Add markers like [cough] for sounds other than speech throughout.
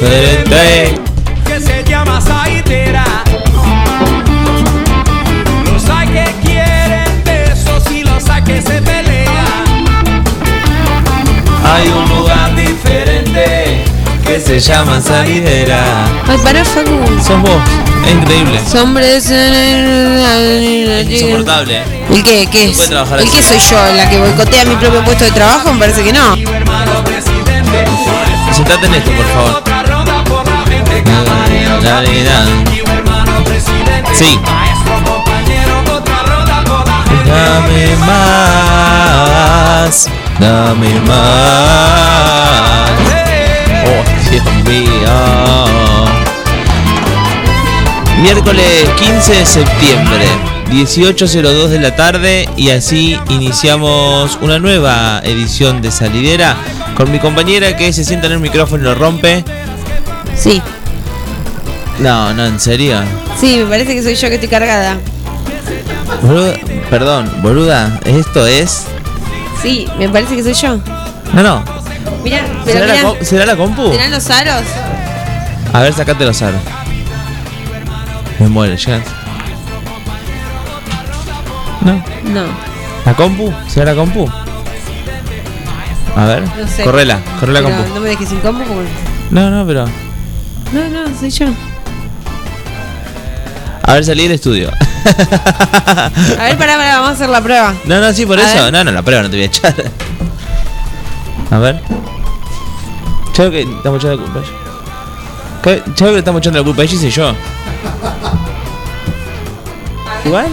Diferente. Que se llama Saitera. Los hay que quieren besos y los hay que se pelean. Hay un lugar diferente que se llama salidera. Ay, para Facu. Sos vos, es increíble. Hombres. Es insoportable. ¿El qué? ¿Qué es? ¿El qué soy yo? ¿La que boicotea mi propio puesto de trabajo? Me parece que no. Mi hermano presidente. Sentate en esto, por favor. Sí. Dame más, dame más. Oh, Dios mío. Miércoles 15 de septiembre, 18.02 de la tarde y así iniciamos una nueva edición de Salidera con mi compañera que se sienta en el micrófono y lo rompe. Sí, No, no, en serio. sí, me parece que soy yo que estoy cargada. Boluda- perdón, boluda, esto es... Sí, me parece que soy yo. No, no. Mirá, pero ¿Será, la, mirá. co- ¿será la compu? ¿Serán los aros? A ver, sacate los aros. Me muere, llegan. No. No, ¿La compu? ¿Será la compu? A ver. no sé. Correla, correla Pero compu. No me dejes sin compu porque... No, no, pero. No, no, soy yo. A ver, salí del estudio. A ver, pará, pará, vamos a hacer la prueba. no, no, sí, por A eso. ver. No, no, la prueba no te voy a echar. A ver. Chavo que estamos echando la culpa. ¿Qué? Chavo que le estamos echando la culpa a ella yo. ¿Igual?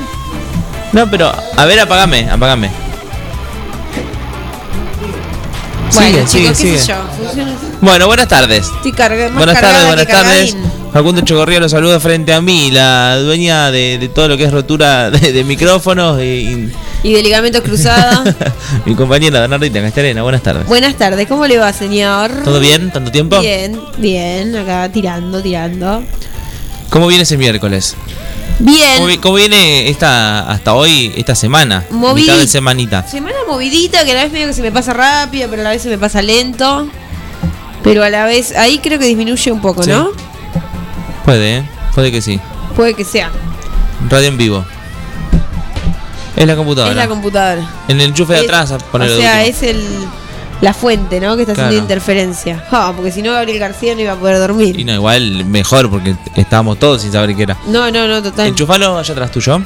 No, pero. A ver, apagame, apagame. Bueno, Sigue, chicos, sigue, qué sigue. sé yo. Bueno, buenas tardes. Estoy más Buenas tardes, cargada buenas que tardes. cargadín. Facundo Chogorría los saluda frente a mí, la dueña de, de todo lo que es rotura de, de micrófonos y, Y de ligamentos cruzados. [laughs] mi compañera Bernardita Castelena. Buenas tardes. Buenas tardes, ¿cómo le va, señor? ¿Todo bien? ¿Tanto tiempo? Bien, bien, acá tirando, tirando. ¿Cómo viene ese miércoles? Bien. ¿Cómo, vi- cómo viene esta hasta hoy, esta semana? De semanita. Semana movidita, que a la vez medio que se me pasa rápido, pero a la vez se me pasa lento. Pero a la vez, ahí creo que disminuye un poco, Sí. ¿no? Puede, ¿eh? Puede que sí. Puede que sea. Radio en vivo. Es la computadora. Es la computadora. en el enchufe de Es- atrás poner o sea, es el la fuente, ¿no? Que está haciendo Claro. interferencia. Ja, porque si no, Gabriel García no iba a poder dormir. Y no, igual mejor porque estábamos todos sin saber qué era. No, no, no, total. Enchufalo allá atrás tuyo.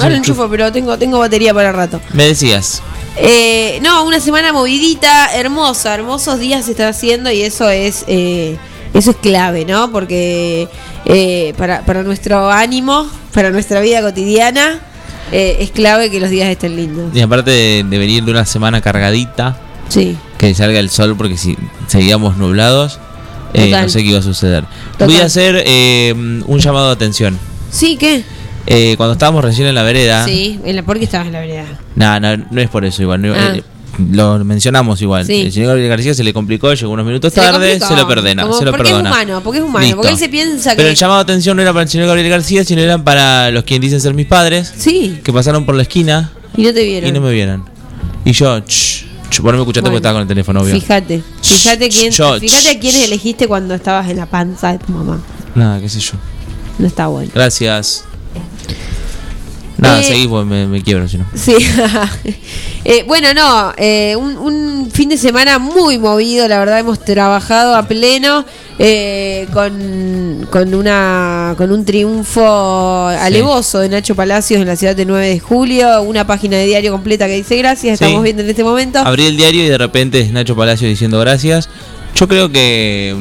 Ahora enchufo, pero tengo, tengo batería para rato. Me decías. Eh, no, una semana movidita, hermosa, hermosos días se está haciendo y eso es eh, eso es clave, ¿no? Porque eh, para, para nuestro ánimo, para nuestra vida cotidiana, eh, es clave que los días estén lindos. Y aparte de, de venir de una semana cargadita, Sí. que salga el sol porque si seguíamos nublados, eh, no sé qué iba a suceder. Total. Voy a hacer eh, un llamado de atención. Sí, ¿qué? Cuando estábamos recién en la vereda, Sí, en la porque estabas en la vereda. no, no, no es por eso igual. no- Ah. Lo mencionamos igual. Sí. El señor Gabriel García se le complicó, llegó unos minutos Se tarde, se lo perdona. Como se lo porque perdona. es humano, porque es humano, Listo. porque él se piensa que Pero el llamado de atención no era para el señor Gabriel García, sino era para los quienes dicen ser mis padres, Sí, que pasaron por la esquina y no te vieron. y no me vieron. Y yo, ch, ch, vos no me escuchaste Bueno, porque estaba con el teléfono, obvio. Fíjate, fíjate quién, fíjate a quiénes elegiste cuando estabas en la panza de tu mamá. Nada, qué sé yo. No está bueno. Gracias. Nada, Eh, seguí, pues me, me quiebro si no. Sí. [laughs] Eh, bueno, no, eh, un, un fin de semana muy movido, la verdad hemos trabajado a pleno eh, con, con, una, con un triunfo alevoso de Nacho Palacios en la ciudad de 9 de julio, una página de diario completa que dice gracias, Sí. estamos viendo en este momento. Abrí el diario y de repente es Nacho Palacio diciendo gracias. Yo creo que,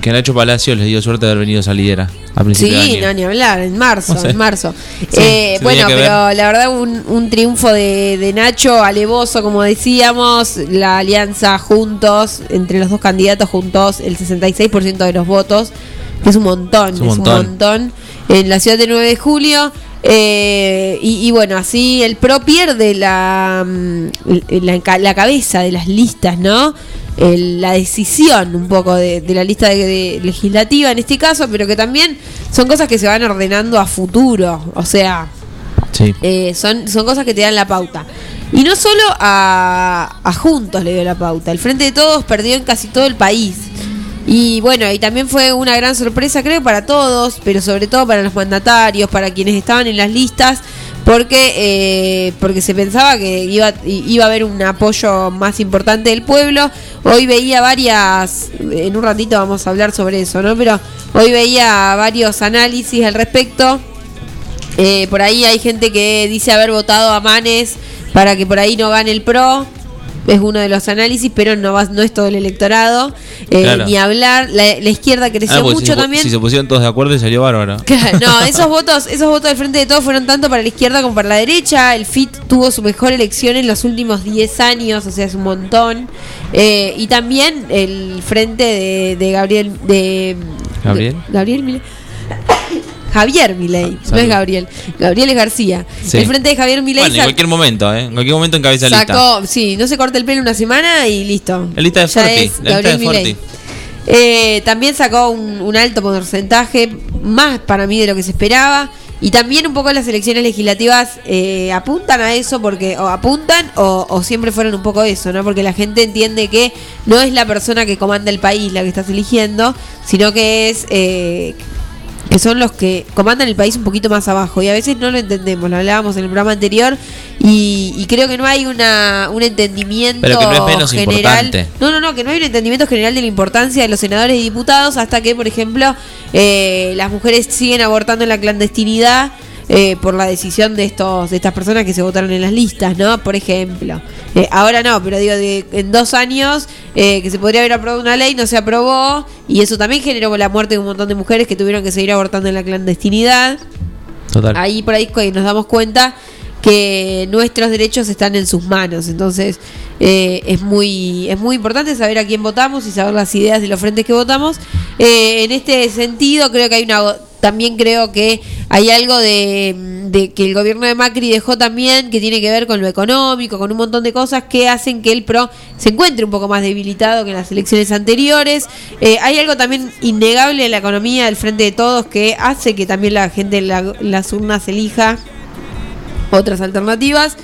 que Nacho Palacios les dio suerte de haber venido salidera a principio Sí, de año. no, ni hablar, en marzo, No sé. en marzo. Sí, Eh, bueno, pero la verdad un, un triunfo de, de Nacho alevoso, como decíamos, la alianza juntos, entre los dos candidatos juntos, el 66% de los votos, que es un montón, Es es un montón. en la ciudad de 9 de julio. eh, y, y bueno, así el PRO pierde la, mm, la cabeza de las listas, ¿no? El- la decisión un poco de, de la lista de- de legislativa en este caso, pero que también son cosas que se van ordenando a futuro. O sea, Sí. eh, son, son cosas que te dan la pauta. Y no solo a, a Juntos le dio la pauta. El Frente de Todos perdió en casi todo el país. Y bueno, y también fue una gran sorpresa, creo, para todos, pero sobre todo para los mandatarios, para quienes estaban en las listas, porque, eh, porque se pensaba que iba, iba a haber un apoyo más importante del pueblo. Hoy veía varias, en un ratito vamos a hablar sobre eso, ¿no? Pero hoy veía varios análisis al respecto. Eh, por ahí hay gente que dice haber votado a Manes para que por ahí no gane el PRO. Es uno de los análisis, pero no va, no es todo el electorado. Eh, Claro. Ni hablar. La, la izquierda creció Ah, porque mucho si, también. si se pusieron todos de acuerdo y salió bárbaro. [laughs] Claro, no, [laughs] esos votos, esos votos del frente de todos fueron tanto para la izquierda como para la derecha. El FIT tuvo su mejor elección en los últimos 10 años, o sea, es un montón. Eh, y también el frente de, de Gabriel, de ¿Gabriel? de- Gabriel Milei. Javier Milei, no salud. es Gabriel. Gabriel es García. Sí. El frente de Javier Milei Bueno, en cualquier momento, ¿eh? En cualquier momento encabeza la lista. sacó, sí, no se corta el pelo una semana y listo. La lista de Ya Forti, es la lista Gabriel de. Forti. Eh, también sacó un, un alto porcentaje, más para mí de lo que se esperaba. Y también un poco las elecciones legislativas eh, apuntan a eso, porque o apuntan o, o siempre fueron un poco eso, ¿no? Porque la gente entiende que no es la persona que comanda el país la que estás eligiendo, sino que es eh, que son los que comandan el país un poquito más abajo y a veces no lo entendemos, lo hablábamos en el programa anterior y, y creo que no hay una, un entendimiento Pero que no es menos general. importante. No, no, no, que no hay un entendimiento general de la importancia de los senadores y diputados hasta que, por ejemplo, eh, las mujeres siguen abortando en la clandestinidad. Eh, por la decisión de estos de estas personas que se votaron en las listas, ¿no? Por ejemplo. Eh, ahora no, pero digo, de- en dos años eh, que se podría haber aprobado una ley, no se aprobó, y eso también generó la muerte de un montón de mujeres que tuvieron que seguir abortando en la clandestinidad. Total. Ahí por ahí nos damos cuenta que nuestros derechos están en sus manos. Entonces eh, es muy es muy importante saber a quién votamos y saber las ideas de los frentes que votamos. Eh, en este sentido creo que hay una también creo que hay algo de, que el gobierno de Macri dejó también que tiene que ver con lo económico, con un montón de cosas que hacen que el PRO se encuentre un poco más debilitado que en las elecciones anteriores. Eh, hay algo también innegable en la economía del Frente de Todos que hace que también la gente en la- las urnas elija otras alternativas.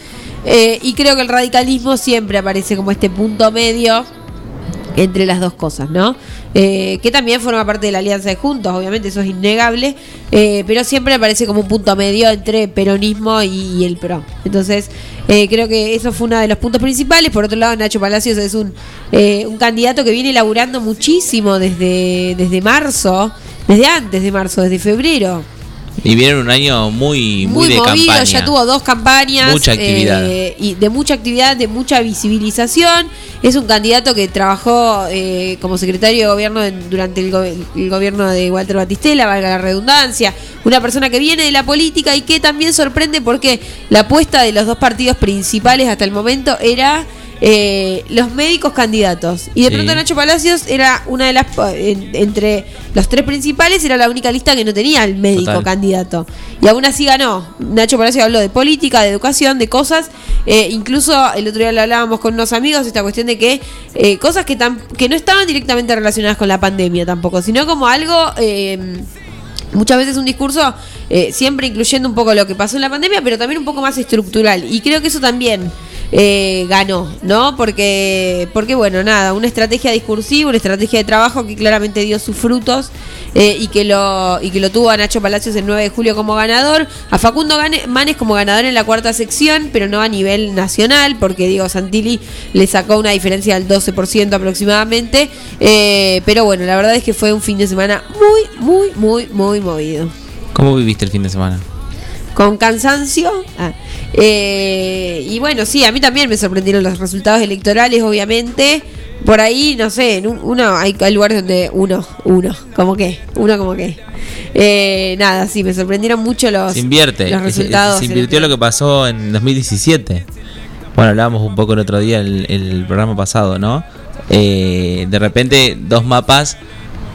Eh, y creo que el radicalismo siempre aparece como este punto medio entre las dos cosas, ¿no? Eh, que también forma parte de la alianza de Juntos, obviamente eso es innegable, eh, pero siempre aparece como un punto medio entre peronismo y, el PRO. Entonces, eh, creo que eso fue uno de los puntos principales. Por otro lado, Nacho Palacios es un, eh, un candidato que viene laburando muchísimo desde, desde marzo, desde antes de marzo, desde febrero Y viene un año muy, muy, muy, de movido, campaña. ya tuvo dos campañas. Mucha actividad. eh, y de mucha actividad, de mucha visibilización. Es un candidato que trabajó eh, como secretario de gobierno en- durante el, go- el gobierno de Walter Batistela, valga la redundancia. Una persona que viene de la política y que también sorprende porque la apuesta de los dos partidos principales hasta el momento era eh, los médicos candidatos. Y de Sí. pronto Nacho Palacios era una de las. en- entre los tres principales, era la única lista que no tenía el médico Total. candidato. Y aún así ganó. Nacho Palacios habló de política, de educación, de cosas. eh, incluso el otro día lo hablábamos con unos amigos, esta cuestión de que eh, cosas que, tam- que no estaban directamente relacionadas con la pandemia tampoco, sino como algo. eh, muchas veces un discurso eh, siempre incluyendo un poco lo que pasó en la pandemia, pero también un poco más estructural. Y creo que eso también eh, ganó, ¿no? Porque, porque, bueno, nada, una estrategia discursiva, una estrategia de trabajo que claramente dio sus frutos eh, y, que lo, y que lo tuvo a Nacho Palacios el 9 de julio como ganador, a Facundo Manes como ganador en la cuarta sección, pero no a nivel nacional, porque Diego Santilli le sacó una diferencia del 12% aproximadamente. Eh, pero bueno, la verdad es que fue un fin de semana muy, muy, muy, muy movido. ¿Cómo viviste el fin de semana? Con cansancio. Ah, eh, y bueno, sí, a mí también me sorprendieron los resultados electorales, obviamente. Por ahí, no sé, en un- uno hay, hay lugares donde uno, uno, como que, uno como que. Eh, nada, sí, me sorprendieron mucho los, Se invierte. los Se- resultados. Se, invirtió lo que pasó en 2017. Bueno, hablábamos un poco el otro día, el, el programa pasado, ¿no? Eh, de repente, dos mapas.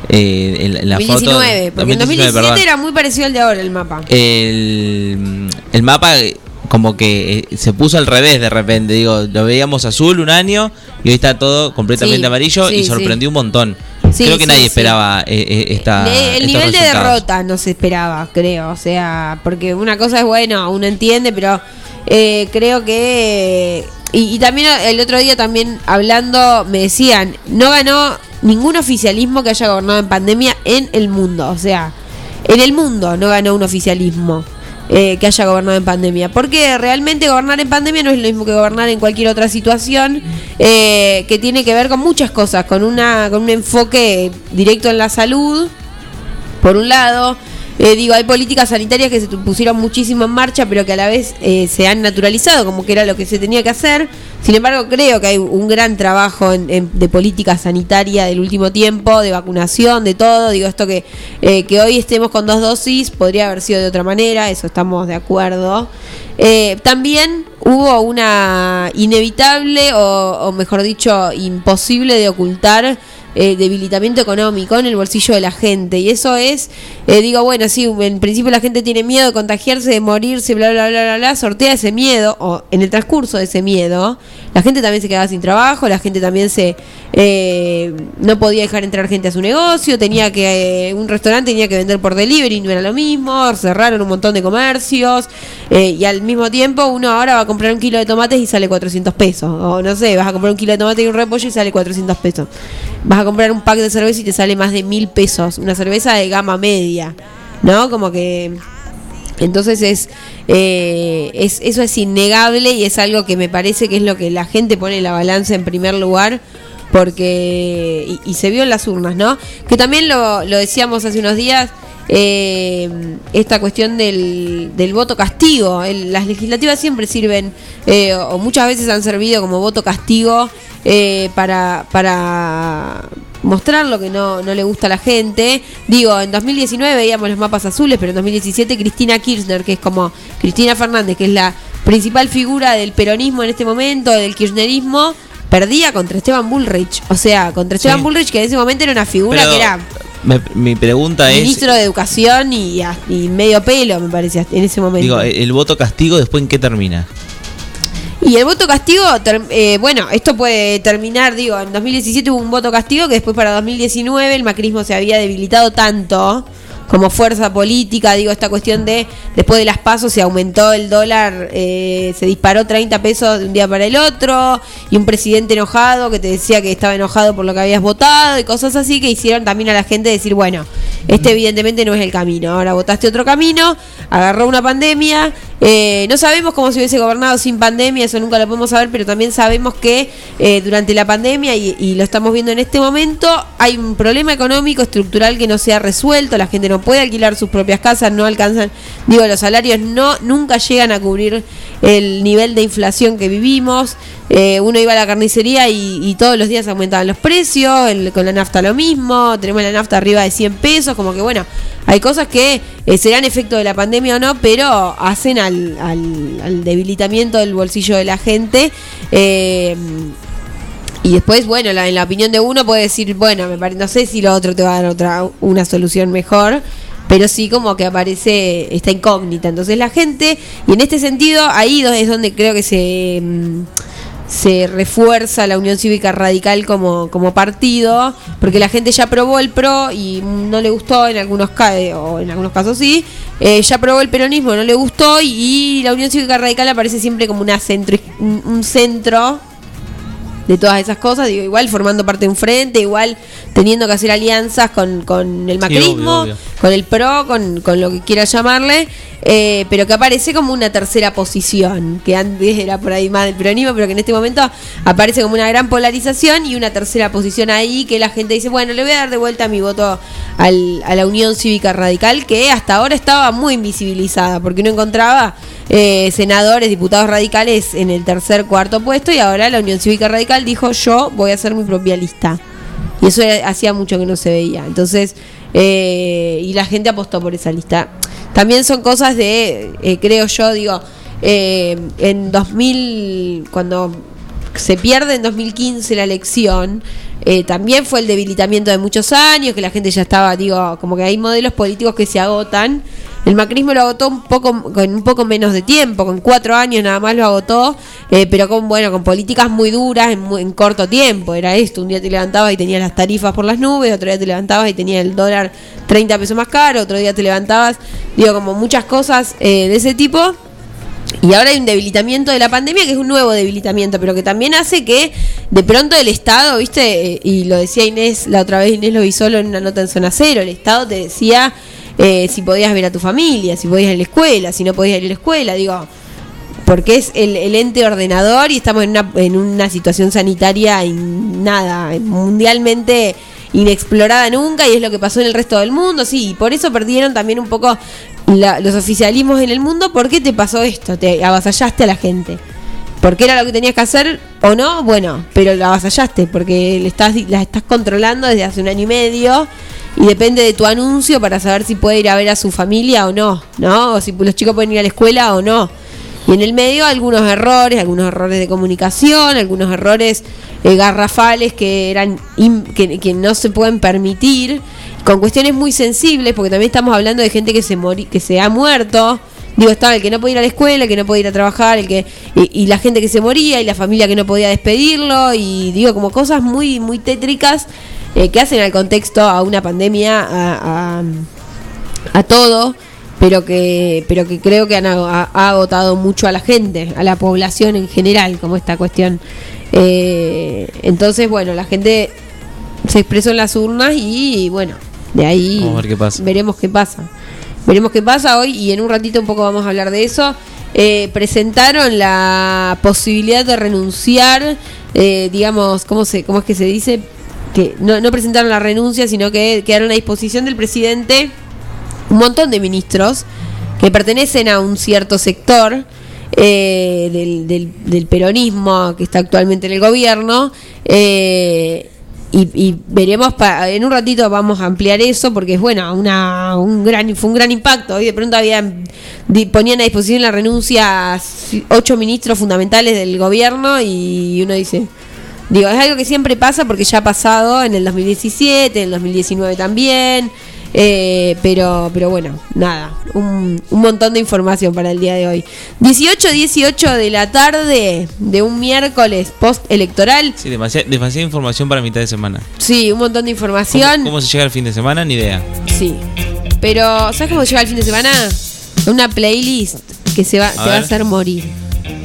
Eh, en, en la 2019, foto. porque en 2017 perdón. era muy parecido al de ahora el mapa. el, el mapa eh, como que eh, se puso al revés de repente. Digo, lo veíamos azul un año y hoy está todo completamente Sí, amarillo sí, y sí. sorprendió un montón. Creo que nadie esperaba eh, esta. El nivel de derrota no se esperaba, creo. O sea, porque una cosa es bueno, uno entiende, pero eh, creo que. Y, y también el otro día, también hablando, me decían: no ganó ningún oficialismo que haya gobernado en pandemia en el mundo. O sea, en el mundo no ganó un oficialismo. eh, que haya gobernado en pandemia. Porque realmente gobernar en pandemia no es lo mismo que gobernar en cualquier otra situación eh, que tiene que ver con muchas cosas, con, una, con un enfoque directo en la salud, por un lado. Eh, digo, hay políticas sanitarias que se pusieron muchísimo en marcha, pero que a la vez eh, se han naturalizado, como que era lo que se tenía que hacer. Sin embargo, creo que hay un gran trabajo en- en- de política sanitaria del último tiempo, de vacunación, de todo. Digo, esto que, eh, que hoy estemos con dos dosis podría haber sido de otra manera, eso estamos de acuerdo. Eh, también hubo una inevitable, o mejor dicho, imposible de ocultar eh, debilitamiento económico en el bolsillo de la gente. Y eso es, eh, digo, bueno, sí, en principio la gente tiene miedo de contagiarse, de morirse, bla, bla, bla, bla, bla, sortea ese miedo, o en el transcurso de ese miedo, la gente también se quedaba sin trabajo, la gente también se eh, no podía dejar entrar gente a su negocio, tenía que, eh, un restaurante tenía que vender por delivery, no era lo mismo, cerraron un montón de comercios, eh, y al mismo tiempo uno ahora va a comprar un kilo de tomates y sale 400 pesos, o no sé, vas a comprar un kilo de tomate y un repollo y sale 400 pesos. Vas a comprar un pack de cerveza y te sale más de mil pesos. Una cerveza de gama media. ¿No? Como que. Entonces es, eh, es. Eso es innegable y es algo que me parece que es lo que la gente pone la balanza en primer lugar. Porque. Y, se vio en las urnas, ¿no? Que también lo, lo decíamos hace unos días. eh, esta cuestión del, del voto castigo. Las legislativas siempre sirven, eh, o muchas veces han servido como voto castigo eh, para, para mostrar lo que no, no le gusta a la gente. Digo, en 2019 veíamos los mapas azules, pero en 2017 Cristina Kirchner, que es como Cristina Fernández, que es la principal figura del peronismo en este momento, del kirchnerismo, perdía contra Esteban Bullrich. O sea, contra Esteban Sí. Bullrich, que en ese momento era una figura Pero que era me- mi pregunta es. ministro de Educación y, y medio pelo, me parece, en ese momento. Digo, el, el voto castigo, después en qué termina. Y el voto castigo, eh, bueno, esto puede terminar, digo, en 2017 hubo un voto castigo que después para 2019 el macrismo se había debilitado tanto como fuerza política, digo, esta cuestión de después de las pasos se aumentó el dólar, eh, se disparó 30 pesos de un día para el otro, y un presidente enojado que te decía que estaba enojado por lo que habías votado y cosas así que hicieron también a la gente decir, bueno, este evidentemente no es el camino, ahora votaste otro camino, agarró una pandemia, eh, no sabemos cómo se hubiese gobernado sin pandemia, eso nunca lo podemos saber, pero también sabemos que eh, durante la pandemia, y, y lo estamos viendo en este momento, hay un problema económico estructural que no se ha resuelto, la gente no puede alquilar sus propias casas, no alcanzan, digo, los salarios no nunca llegan a cubrir el nivel de inflación que vivimos. Eh, uno iba a la carnicería y, todos los días aumentaban los precios, con la nafta lo mismo, tenemos la nafta arriba de 100 pesos, como que bueno, hay cosas que eh, serán efecto de la pandemia o no, pero hacen al, al- al debilitamiento del bolsillo de la gente. Eh, y después, bueno, la- en la opinión de uno puede decir, bueno, me pare- no sé si lo otro te va a dar otra una solución mejor, pero sí como que aparece esta incógnita. Entonces la gente, y en este sentido, ahí es donde creo que se... mm, se refuerza la Unión Cívica Radical como, como partido, porque la gente ya aprobó el PRO y no le gustó, en algunos, o en algunos casos sí, eh, ya aprobó el peronismo, no le gustó y, la Unión Cívica Radical aparece siempre como una centro, un centro de todas esas cosas, digo, igual formando parte de un frente, igual teniendo que hacer alianzas con, con el macrismo, con el PRO, con, con, lo que quiera llamarle, eh, pero que aparece como una tercera posición, que antes era por ahí más del peronismo, pero que en este momento aparece como una gran polarización y una tercera posición ahí que la gente dice, bueno, le voy a dar de vuelta mi voto al, a la Unión Cívica Radical, que hasta ahora estaba muy invisibilizada, porque no encontraba eh, senadores, diputados radicales en el tercer, cuarto puesto y ahora la Unión Cívica Radical dijo yo voy a hacer mi propia lista. Y eso hacía mucho que no se veía. Entonces, eh, y la gente apostó por esa lista. También son cosas de, eh, creo yo, digo, en 2000, cuando se pierde en 2015 la elección, también fue el debilitamiento de muchos años, que la gente ya estaba, digo, como que hay modelos políticos que se agotan el macrismo lo agotó un poco, con un poco menos de tiempo, con cuatro años nada más lo agotó, eh, pero con bueno, con políticas muy duras en, corto tiempo. Era esto, un día te levantabas y tenías las tarifas por las nubes, otro día te levantabas y tenías el dólar 30 pesos más caro, otro día te levantabas, digo, como muchas cosas eh, de ese tipo. Y ahora hay un debilitamiento de la pandemia que es un nuevo debilitamiento, pero que también hace que de pronto el Estado, viste, eh, y lo decía Inés, la otra vez Inés lo vi solo en una nota en zona cero, el Estado te decía eh, si podías ver a tu familia, si podías ir a la escuela, si no podías ir a la escuela, digo, porque es el, ente ordenador y estamos en una, en una situación sanitaria y nada, mundialmente inexplorada nunca y es lo que pasó en el resto del mundo, sí, y por eso perdieron también un poco los oficialismos en el mundo, ¿por qué te pasó esto? Te avasallaste a la gente. Porque era lo que tenías que hacer o no, bueno, pero la avasallaste, porque le estás, la estás controlando desde hace un año y medio y depende de tu anuncio para saber si puede ir a ver a su familia o no, ¿no? O si los chicos pueden ir a la escuela o no. Y en el medio algunos errores, algunos errores de comunicación, algunos errores eh, garrafales que eran que, no se pueden permitir, con cuestiones muy sensibles, porque también estamos hablando de gente que se que se ha muerto. Digo, estaba el que no podía ir a la escuela, el que no podía ir a trabajar, el que y, la gente que se moría y la familia que no podía despedirlo y digo como cosas muy muy tétricas eh, que hacen al contexto a una pandemia, a, a, todo, pero que, pero que creo que han, ha, agotado mucho a la gente, a la población en general, como esta cuestión. Eh, entonces, bueno, la gente se expresó en las urnas y, bueno, de ahí veremos qué pasa. Veremos qué pasa hoy y en un ratito un poco vamos a hablar de eso. Eh, presentaron la posibilidad de renunciar, digamos, ¿cómo, se, ¿cómo es que se dice? que no, presentaron la renuncia, sino que quedaron a disposición del presidente un montón de ministros que pertenecen a un cierto sector eh, del, peronismo que está actualmente en el gobierno. Eh, y, veremos, en un ratito vamos a ampliar eso porque es bueno, una, un gran, fue un gran impacto. y de pronto habían, ponían a disposición la renuncia ocho ministros fundamentales del gobierno y uno dice, Digo, es algo que siempre pasa porque ya ha pasado en el 2017, en el 2019 también. Eh, pero, pero bueno, nada, un, montón de información para el día de hoy. 18, 18 de la tarde de un miércoles post electoral. Sí, demasiada, información para mitad de semana. Sí, un montón de información. ¿Cómo, se llega al fin de semana? Ni idea. Sí, pero ¿sabes cómo se llega al fin de semana? Una playlist que se va, te va a hacer morir.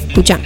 Escucha.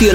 Que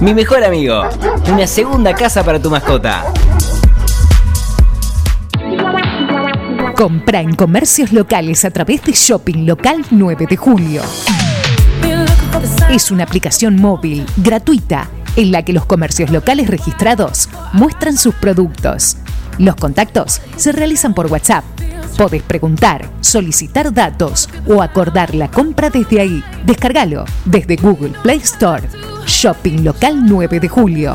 Mi mejor amigo, una segunda casa para tu mascota. Compra en comercios locales a través de Shopping Local 9 de Julio. Es una aplicación móvil gratuita en la que los comercios locales registrados muestran sus productos. Los contactos se realizan por WhatsApp. Podés preguntar, solicitar datos o acordar la compra desde ahí. Descárgalo desde Google Play Store. Shopping Local 9 de Julio.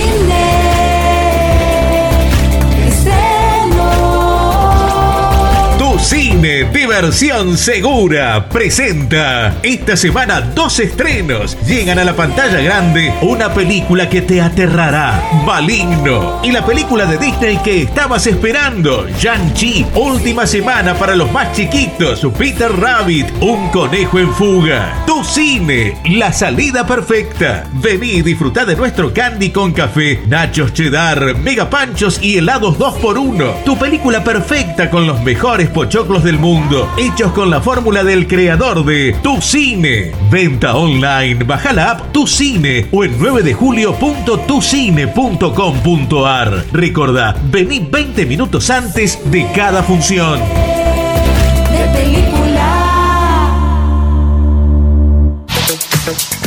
Tu Diversión Segura presenta esta semana dos estrenos. Llegan a la pantalla grande una película que te aterrará, Maligno, y la película de Disney que estabas esperando, Shang-Chi, última semana para los más chiquitos, Peter Rabbit, un conejo en fuga. Tu Cine, la salida perfecta. Vení y disfruta de nuestro candy con café, nachos cheddar, mega panchos y helados 2x1. Tu película perfecta con los mejores pochoclos del mundo, hechos con la fórmula del creador de Tu Cine. Venta online, baja la app Tu Cine o en 9 de julio.tucine.com.ar. Recordá, vení 20 minutos antes de cada función.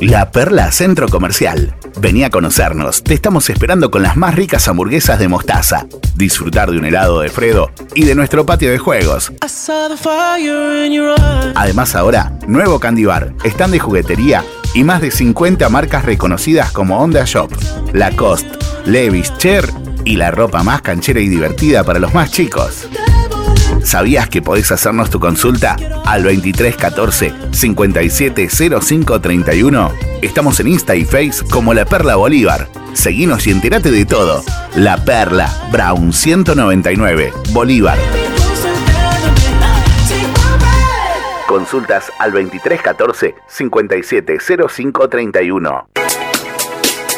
La Perla Centro Comercial. Vení a conocernos. Te estamos esperando con las más ricas hamburguesas de mostaza. Disfrutar de un helado de Fredo y de nuestro patio de juegos. Además ahora, nuevo candy bar, stand de juguetería y más de 50 marcas reconocidas como Honda Shop, Lacoste, Levi's, Cher y la ropa más canchera y divertida para los más chicos. ¿Sabías que podés hacernos tu consulta al 2314 570531? Estamos en Insta y Face como La Perla Bolívar. Seguinos y entérate de todo. La Perla, Brown 199, Bolívar. Consultas al 2314 570531.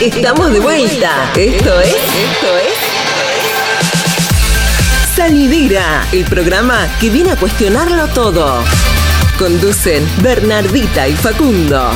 Estamos de vuelta. Esto es. Esto es. Salidera, el programa que viene a cuestionarlo todo. Conducen Bernardita y Facundo.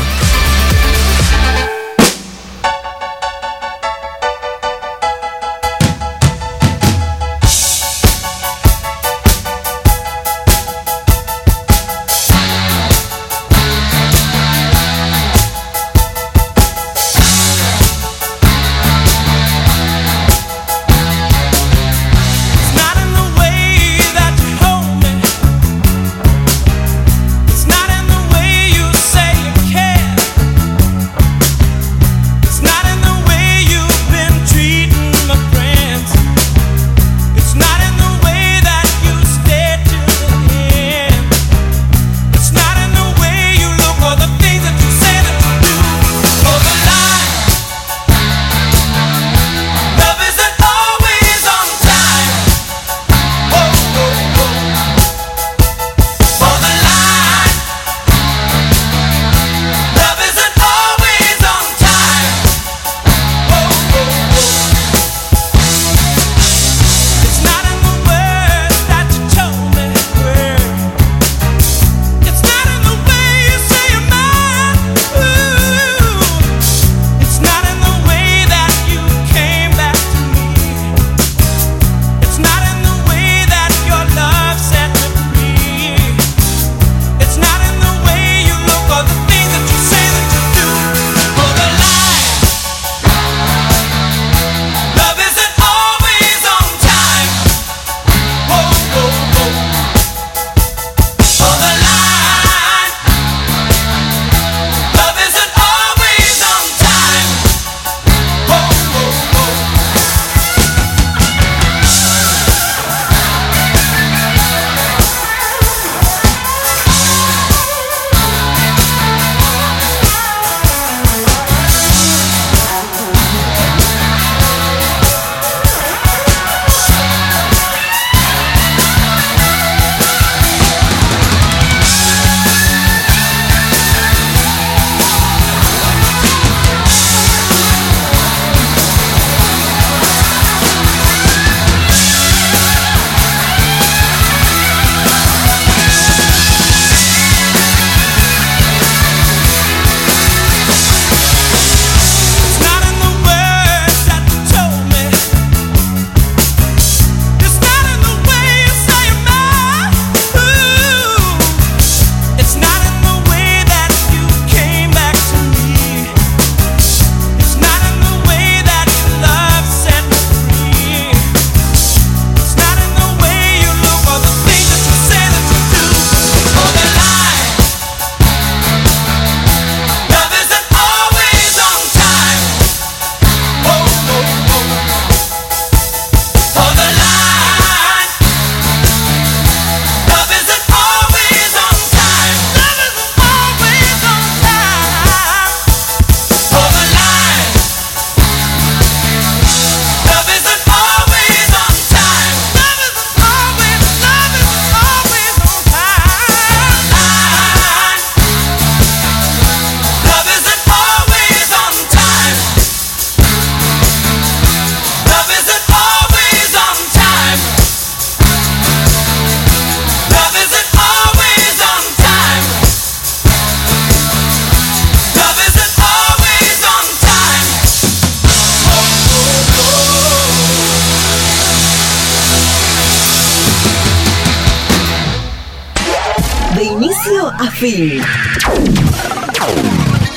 a fin.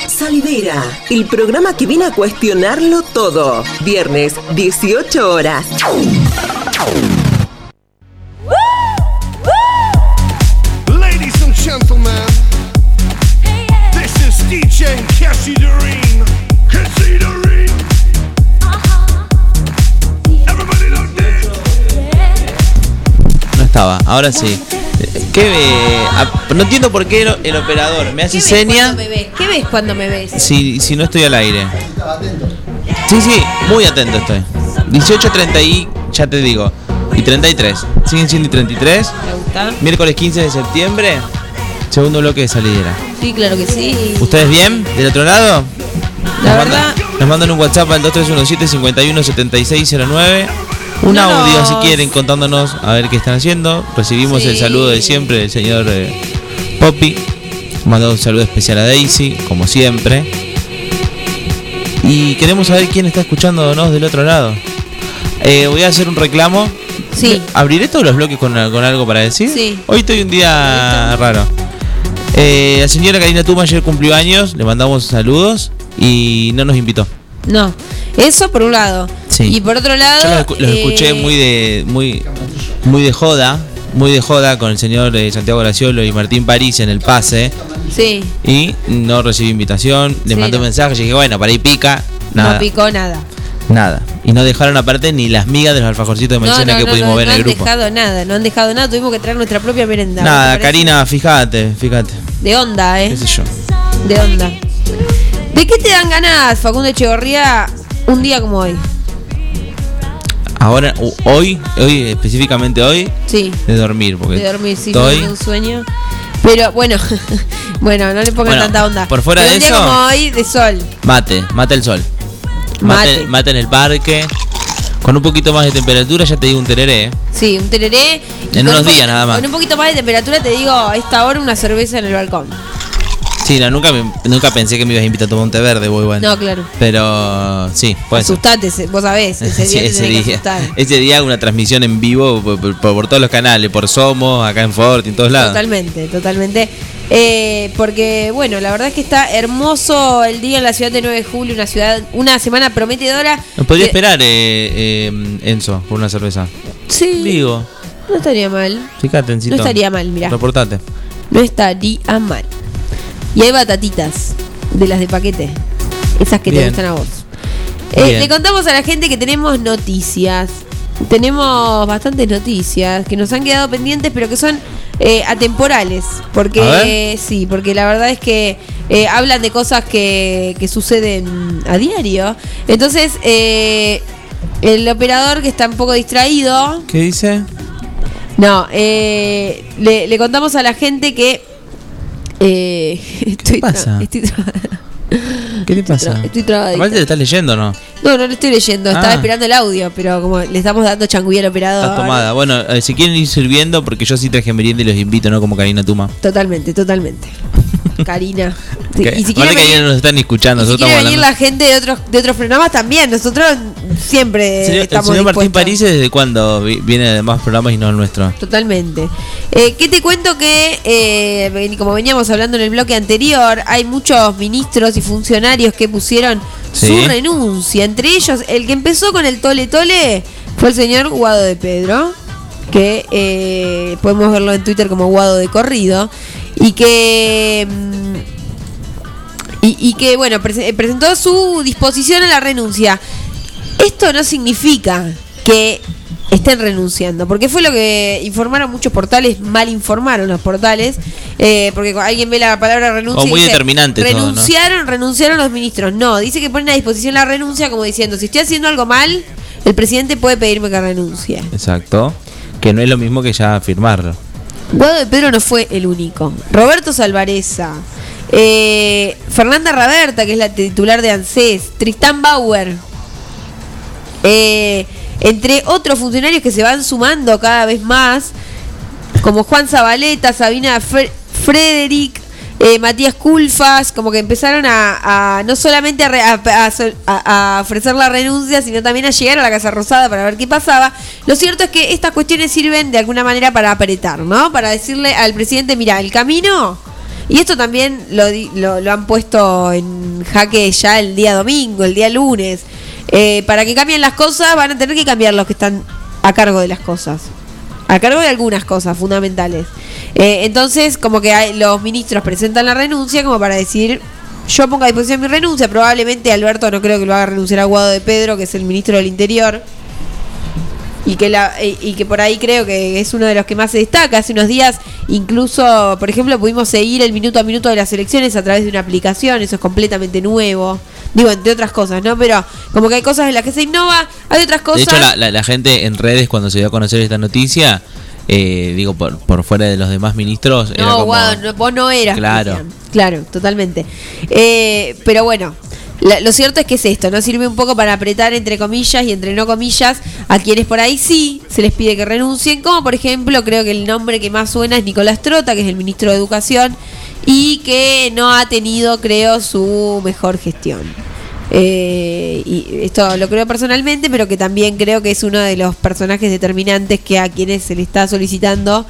Salidera, el programa que viene a cuestionarlo todo. Viernes, 18 horas. No estaba, ahora sí. ¿Qué ve? Ah, no entiendo por qué el, operador me hace ¿Qué seña me ves? ¿Qué ves cuando me ves? si, si no estoy al aire. Sí, sí, muy atento estoy. 18, 30 y, ya te digo, y 33. Siguen siendo y 33. ¿Te gusta? Miércoles 15 de septiembre, segundo bloque de salidera. Sí, claro que sí. ¿Ustedes bien? ¿Del otro lado? La nos, verdad- mandan, nos mandan un WhatsApp al 2317 51 7609. Un No audio nos- si quieren contándonos a ver qué están haciendo. Recibimos el saludo de siempre del señor eh, Poppy. Mandó un saludo especial a Daisy, como siempre. Y queremos saber quién está escuchándonos del otro lado. Eh, voy a hacer un reclamo. Sí. ¿Abriré todos los bloques con, con algo para decir? Sí. Hoy estoy un día raro. Eh, la señora Karina Tuma ayer cumplió años, le mandamos saludos y no nos invitó. No. Eso por un lado. Sí. Y por otro lado. Yo los, escu- los eh, escuché muy de muy muy de joda, muy de joda con el señor eh, Santiago Graciolo y Martín París en el pase Sí. y no recibí invitación. Les Sí, mandé un no. mensaje y dije, bueno, para ahí pica. Nada. No picó nada. nada. Y no dejaron aparte ni las migas de los alfajorcitos de No, maicena no, que no, pudimos no, ver no en el han grupo. dejado nada, no han dejado nada, tuvimos que traer nuestra propia merenda. Nada. Karina, fíjate, fíjate. De onda, eh. ¿Qué sé yo? De onda. ¿De qué te dan ganas, Facundo Echegorría, un día como hoy? Ahora, hoy, hoy, específicamente hoy, Sí. de dormir, porque De dormir, sí, estoy. un sueño. Pero bueno, [laughs] bueno, no le pongan Bueno, tanta onda. por fuera Pero de un día eso- como hoy, de sol. Mate, mate el sol. Mate. Mate, mate en el parque. Con un poquito más de temperatura ya te digo un tereré. Sí, un tereré. En unos un días nada más. Con un poquito más de temperatura te digo, a esta hora una cerveza en el balcón. Sí, no, nunca, me- nunca pensé que me ibas a invitar a tomar un té verde, muy bueno. No, claro. Pero sí, puede ser. Asustate, vos sabés, [laughs] ese día ese, que día, asustar. ese día una transmisión en vivo por, por- por todos los canales, por Somos, acá en Fort, en todos lados. Totalmente, totalmente. Eh, porque, bueno, la verdad es que está hermoso el día en la ciudad de 9 de julio, una ciudad, una semana prometedora. Nos podría Que- esperar, eh, eh, Enzo, por una cerveza. Sí, Digo, no estaría mal. fíjate. No estaría mal, mirá. Reportate. No estaría mal. Y hay batatitas de las de paquete. Esas que te gustan a vos. Eh, le contamos a la gente que tenemos noticias. Tenemos bastantes noticias que nos han quedado pendientes, pero que son eh, atemporales. Porque sí, porque la verdad es que eh, hablan de cosas que, que suceden a diario. Entonces, el operador que está un poco distraído, ¿Qué dice? no, le, le contamos a la gente que. Eh, [laughs] estoy tra- pasa? estoy ¿Qué te pasa? tra- estoy trabadita. Aparte te estás leyendo, ¿no? No, no lo estoy leyendo, estaba Ah. esperando el audio, pero como le estamos dando changuilla al operador. Está tomada. Bueno, eh, si quieren ir sirviendo, porque yo sí traje merienda y los invito, ¿no? Como Karina Tuma. Totalmente, totalmente. [laughs] Karina. Sí, Que- Y si aparte quiere que venir, ahí no nos están escuchando. si quiere estamos venir la gente de otros, de otros programas también, nosotros siempre El señor, el estamos señor Martín dispuestos. París, ¿desde cuándo vi- viene de más programas y no el nuestro? Totalmente. Eh, ¿Qué te cuento que, eh, como veníamos hablando en el bloque anterior, hay muchos ministros y funcionarios que pusieron Sí. su renuncia. Entre ellos, el que empezó con el tole tole fue el señor Guado de Pedro, que eh, podemos verlo en Twitter como Guado de Corrido, y que... mm, y, y que, bueno, prese- presentó su disposición a la renuncia. Esto no significa que estén renunciando, porque fue lo que informaron muchos portales, mal informaron los portales, eh, porque cuando alguien ve la palabra renuncia O y muy dice, determinante todo, ¿no? renunciaron, renunciaron los ministros. No, dice que ponen a disposición la renuncia como diciendo, si estoy haciendo algo mal, el presidente puede pedirme que renuncie. Exacto. Que no es lo mismo que ya firmarlo. Guado de Pedro no fue el único. Roberto Salvareza, eh, Fernanda Raberta, que es la titular de ANSES, Tristán Bauer, eh, entre otros funcionarios que se van sumando cada vez más, como Juan Zabaleta, Sabina Fre- Frederick, eh, Matías Culfas, como que empezaron a, no solamente a, re- a- ofrecer la renuncia, sino también a llegar a la Casa Rosada para ver qué pasaba. Lo cierto es que estas cuestiones sirven de alguna manera para apretar, ¿no? Para decirle al presidente, mira, el camino... Y esto también lo, lo han puesto en jaque ya el día domingo, el día lunes. Eh, para que cambien las cosas van a tener que cambiar los que están a cargo de las cosas. A cargo de algunas cosas fundamentales. Eh, entonces, como que hay- los ministros presentan la renuncia como para decir, yo pongo a disposición mi renuncia. Probablemente Alberto no creo que lo haga renunciar a Guado de Pedro, que es el ministro del Interior. y que la y, que por ahí creo que es uno de los que más se destaca. Hace unos días incluso, por ejemplo, pudimos seguir el minuto a minuto de las elecciones a través de una aplicación, eso es completamente nuevo. Digo, entre otras cosas, ¿no? Pero como que hay cosas en las que se innova, hay otras De cosas... hecho, la, la- la gente en redes, cuando se dio a conocer esta noticia, eh, digo, por, por fuera de los demás ministros, era No, como. Guado, no, vos no eras. Claro. Cristian. Claro, totalmente. Eh, pero bueno, la- lo cierto es que es esto, ¿no? Sirve un poco para apretar entre comillas y entre no comillas a quienes por ahí sí se les pide que renuncien, como por ejemplo, creo que el nombre que más suena es Nicolás Trota, que es el ministro de Educación, y que no ha tenido, creo, su mejor gestión. Eh, y esto lo creo personalmente, pero que también creo que es uno de los personajes determinantes que a quienes se le está solicitando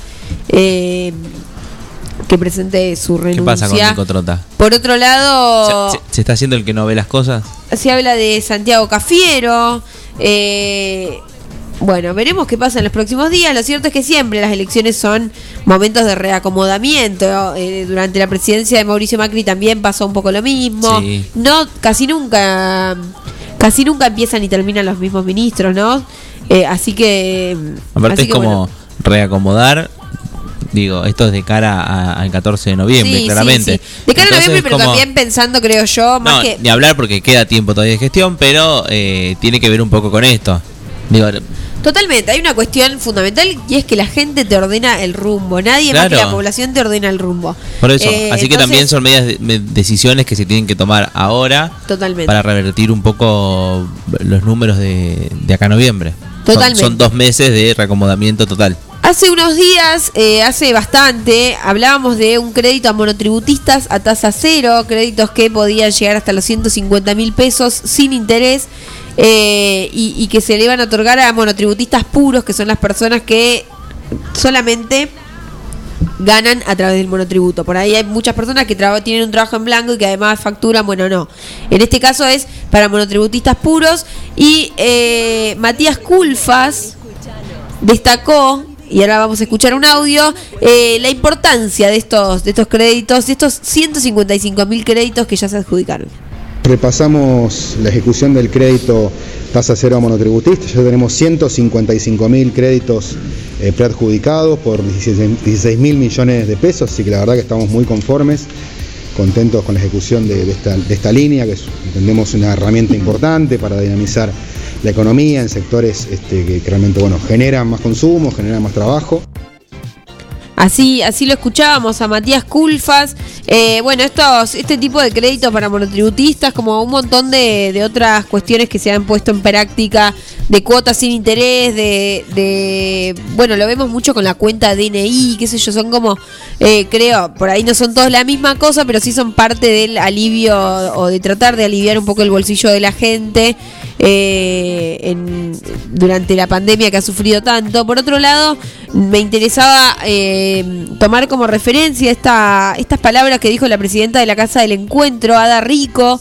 eh, que presente su ¿Qué renuncia. pasa con Nico Trota? Por otro lado, ¿Se, se está haciendo el que no ve las cosas? se habla de Santiago Cafiero. eh, bueno, veremos qué pasa en los próximos días. Lo cierto es que siempre las elecciones son momentos de reacomodamiento. Eh, durante la presidencia de Mauricio Macri también pasó un poco lo mismo. Sí. No, casi nunca, casi nunca empiezan y terminan los mismos ministros, ¿no? Eh, así que, Aparte así es que, como bueno. reacomodar. Digo, esto es de cara a- al 14 de noviembre, Sí, claramente. sí. De cara a noviembre, pero como- también pensando, creo yo, más No, que ni hablar porque queda tiempo todavía de gestión, pero eh, tiene que ver un poco con esto. Digo, Totalmente, hay una cuestión fundamental y es que la gente te ordena el rumbo, nadie más que la población te ordena el rumbo. por eso. Eh, Así que entonces, también son medidas de- decisiones que se tienen que tomar ahora Totalmente. para revertir un poco los números de, de acá a noviembre. Son- Totalmente. Son, dos meses de reacomodamiento total. Hace unos días, eh, hace bastante, hablábamos de un crédito a monotributistas a tasa cero, créditos que podían llegar hasta los 150 mil pesos sin interés eh, y, que se le iban a otorgar a monotributistas puros, que son las personas que solamente ganan a través del monotributo. Por ahí hay muchas personas que tienen un trabajo en blanco y que además facturan, bueno, no. En este caso es para monotributistas puros y eh, Matías Culfas destacó y ahora vamos a escuchar un audio eh, la importancia de estos de estos créditos, de estos 155 mil créditos que ya se adjudicaron. Repasamos la ejecución del crédito tasa cero a monotributistas, ya tenemos 155 mil créditos eh, preadjudicados por 16 mil millones de pesos, así que la verdad que estamos muy conformes, contentos con la ejecución de, esta, línea, que entendemos una herramienta importante para dinamizar la economía en sectores este, que, que realmente bueno, generan más consumo, generan más trabajo. Así, así lo escuchábamos a Matías Culfas. Eh, bueno, estos, este tipo de créditos para monotributistas, como un montón de, de otras cuestiones que se han puesto en práctica, de cuotas sin interés, de, de bueno, lo vemos mucho con la cuenta DNI, qué sé yo, son como, eh, creo, por ahí no son todos la misma cosa, pero sí son parte del alivio o de tratar de aliviar un poco el bolsillo de la gente eh, en- durante la pandemia que ha sufrido tanto. Por otro lado, me interesaba eh, tomar como referencia esta, estas palabras que dijo la presidenta de la Casa del Encuentro, Ada Rico,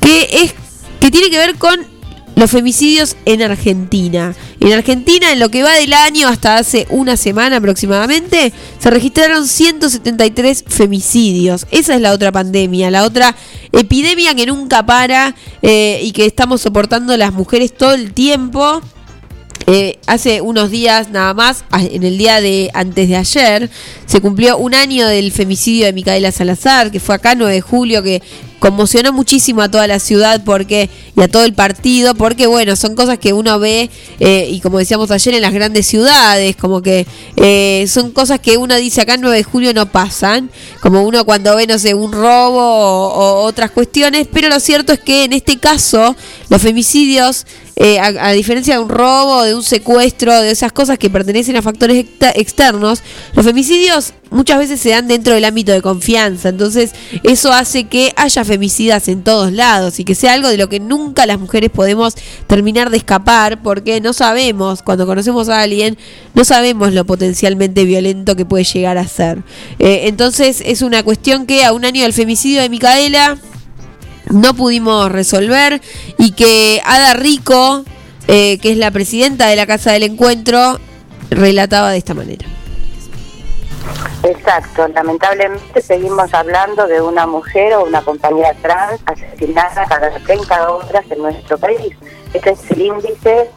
que es que tiene que ver con los femicidios en Argentina. En Argentina, en lo que va del año hasta hace una semana aproximadamente, se registraron 173 femicidios. Esa es la otra pandemia, la otra epidemia que nunca para eh, y que estamos soportando las mujeres todo el tiempo. Eh, hace unos días nada más, en el día de antes de ayer, se cumplió un año del femicidio de Micaela Salazar, que fue acá 9 de julio, que conmocionó muchísimo a toda la ciudad porque y a todo el partido, porque bueno, son cosas que uno ve eh, y como decíamos ayer en las grandes ciudades, como que eh, son cosas que uno dice acá en 9 de julio no pasan, como uno cuando ve, no sé, un robo o, o otras cuestiones, pero lo cierto es que en este caso los femicidios eh, a, a diferencia de un robo, de un secuestro, de esas cosas que pertenecen a factores externos, los femicidios muchas veces se dan dentro del ámbito de confianza. Entonces, eso hace que haya femicidas en todos lados y que sea algo de lo que nunca las mujeres podemos terminar de escapar porque no sabemos, cuando conocemos a alguien, no sabemos lo potencialmente violento que puede llegar a ser. Eh, entonces, es una cuestión que a un año del femicidio de Micaela no pudimos resolver y que Ada Rico, eh, que es la presidenta de la Casa del Encuentro, relataba de esta manera. Exacto, lamentablemente seguimos hablando de una mujer o una compañera trans asesinada cada 30 horas en nuestro país. Este es el índice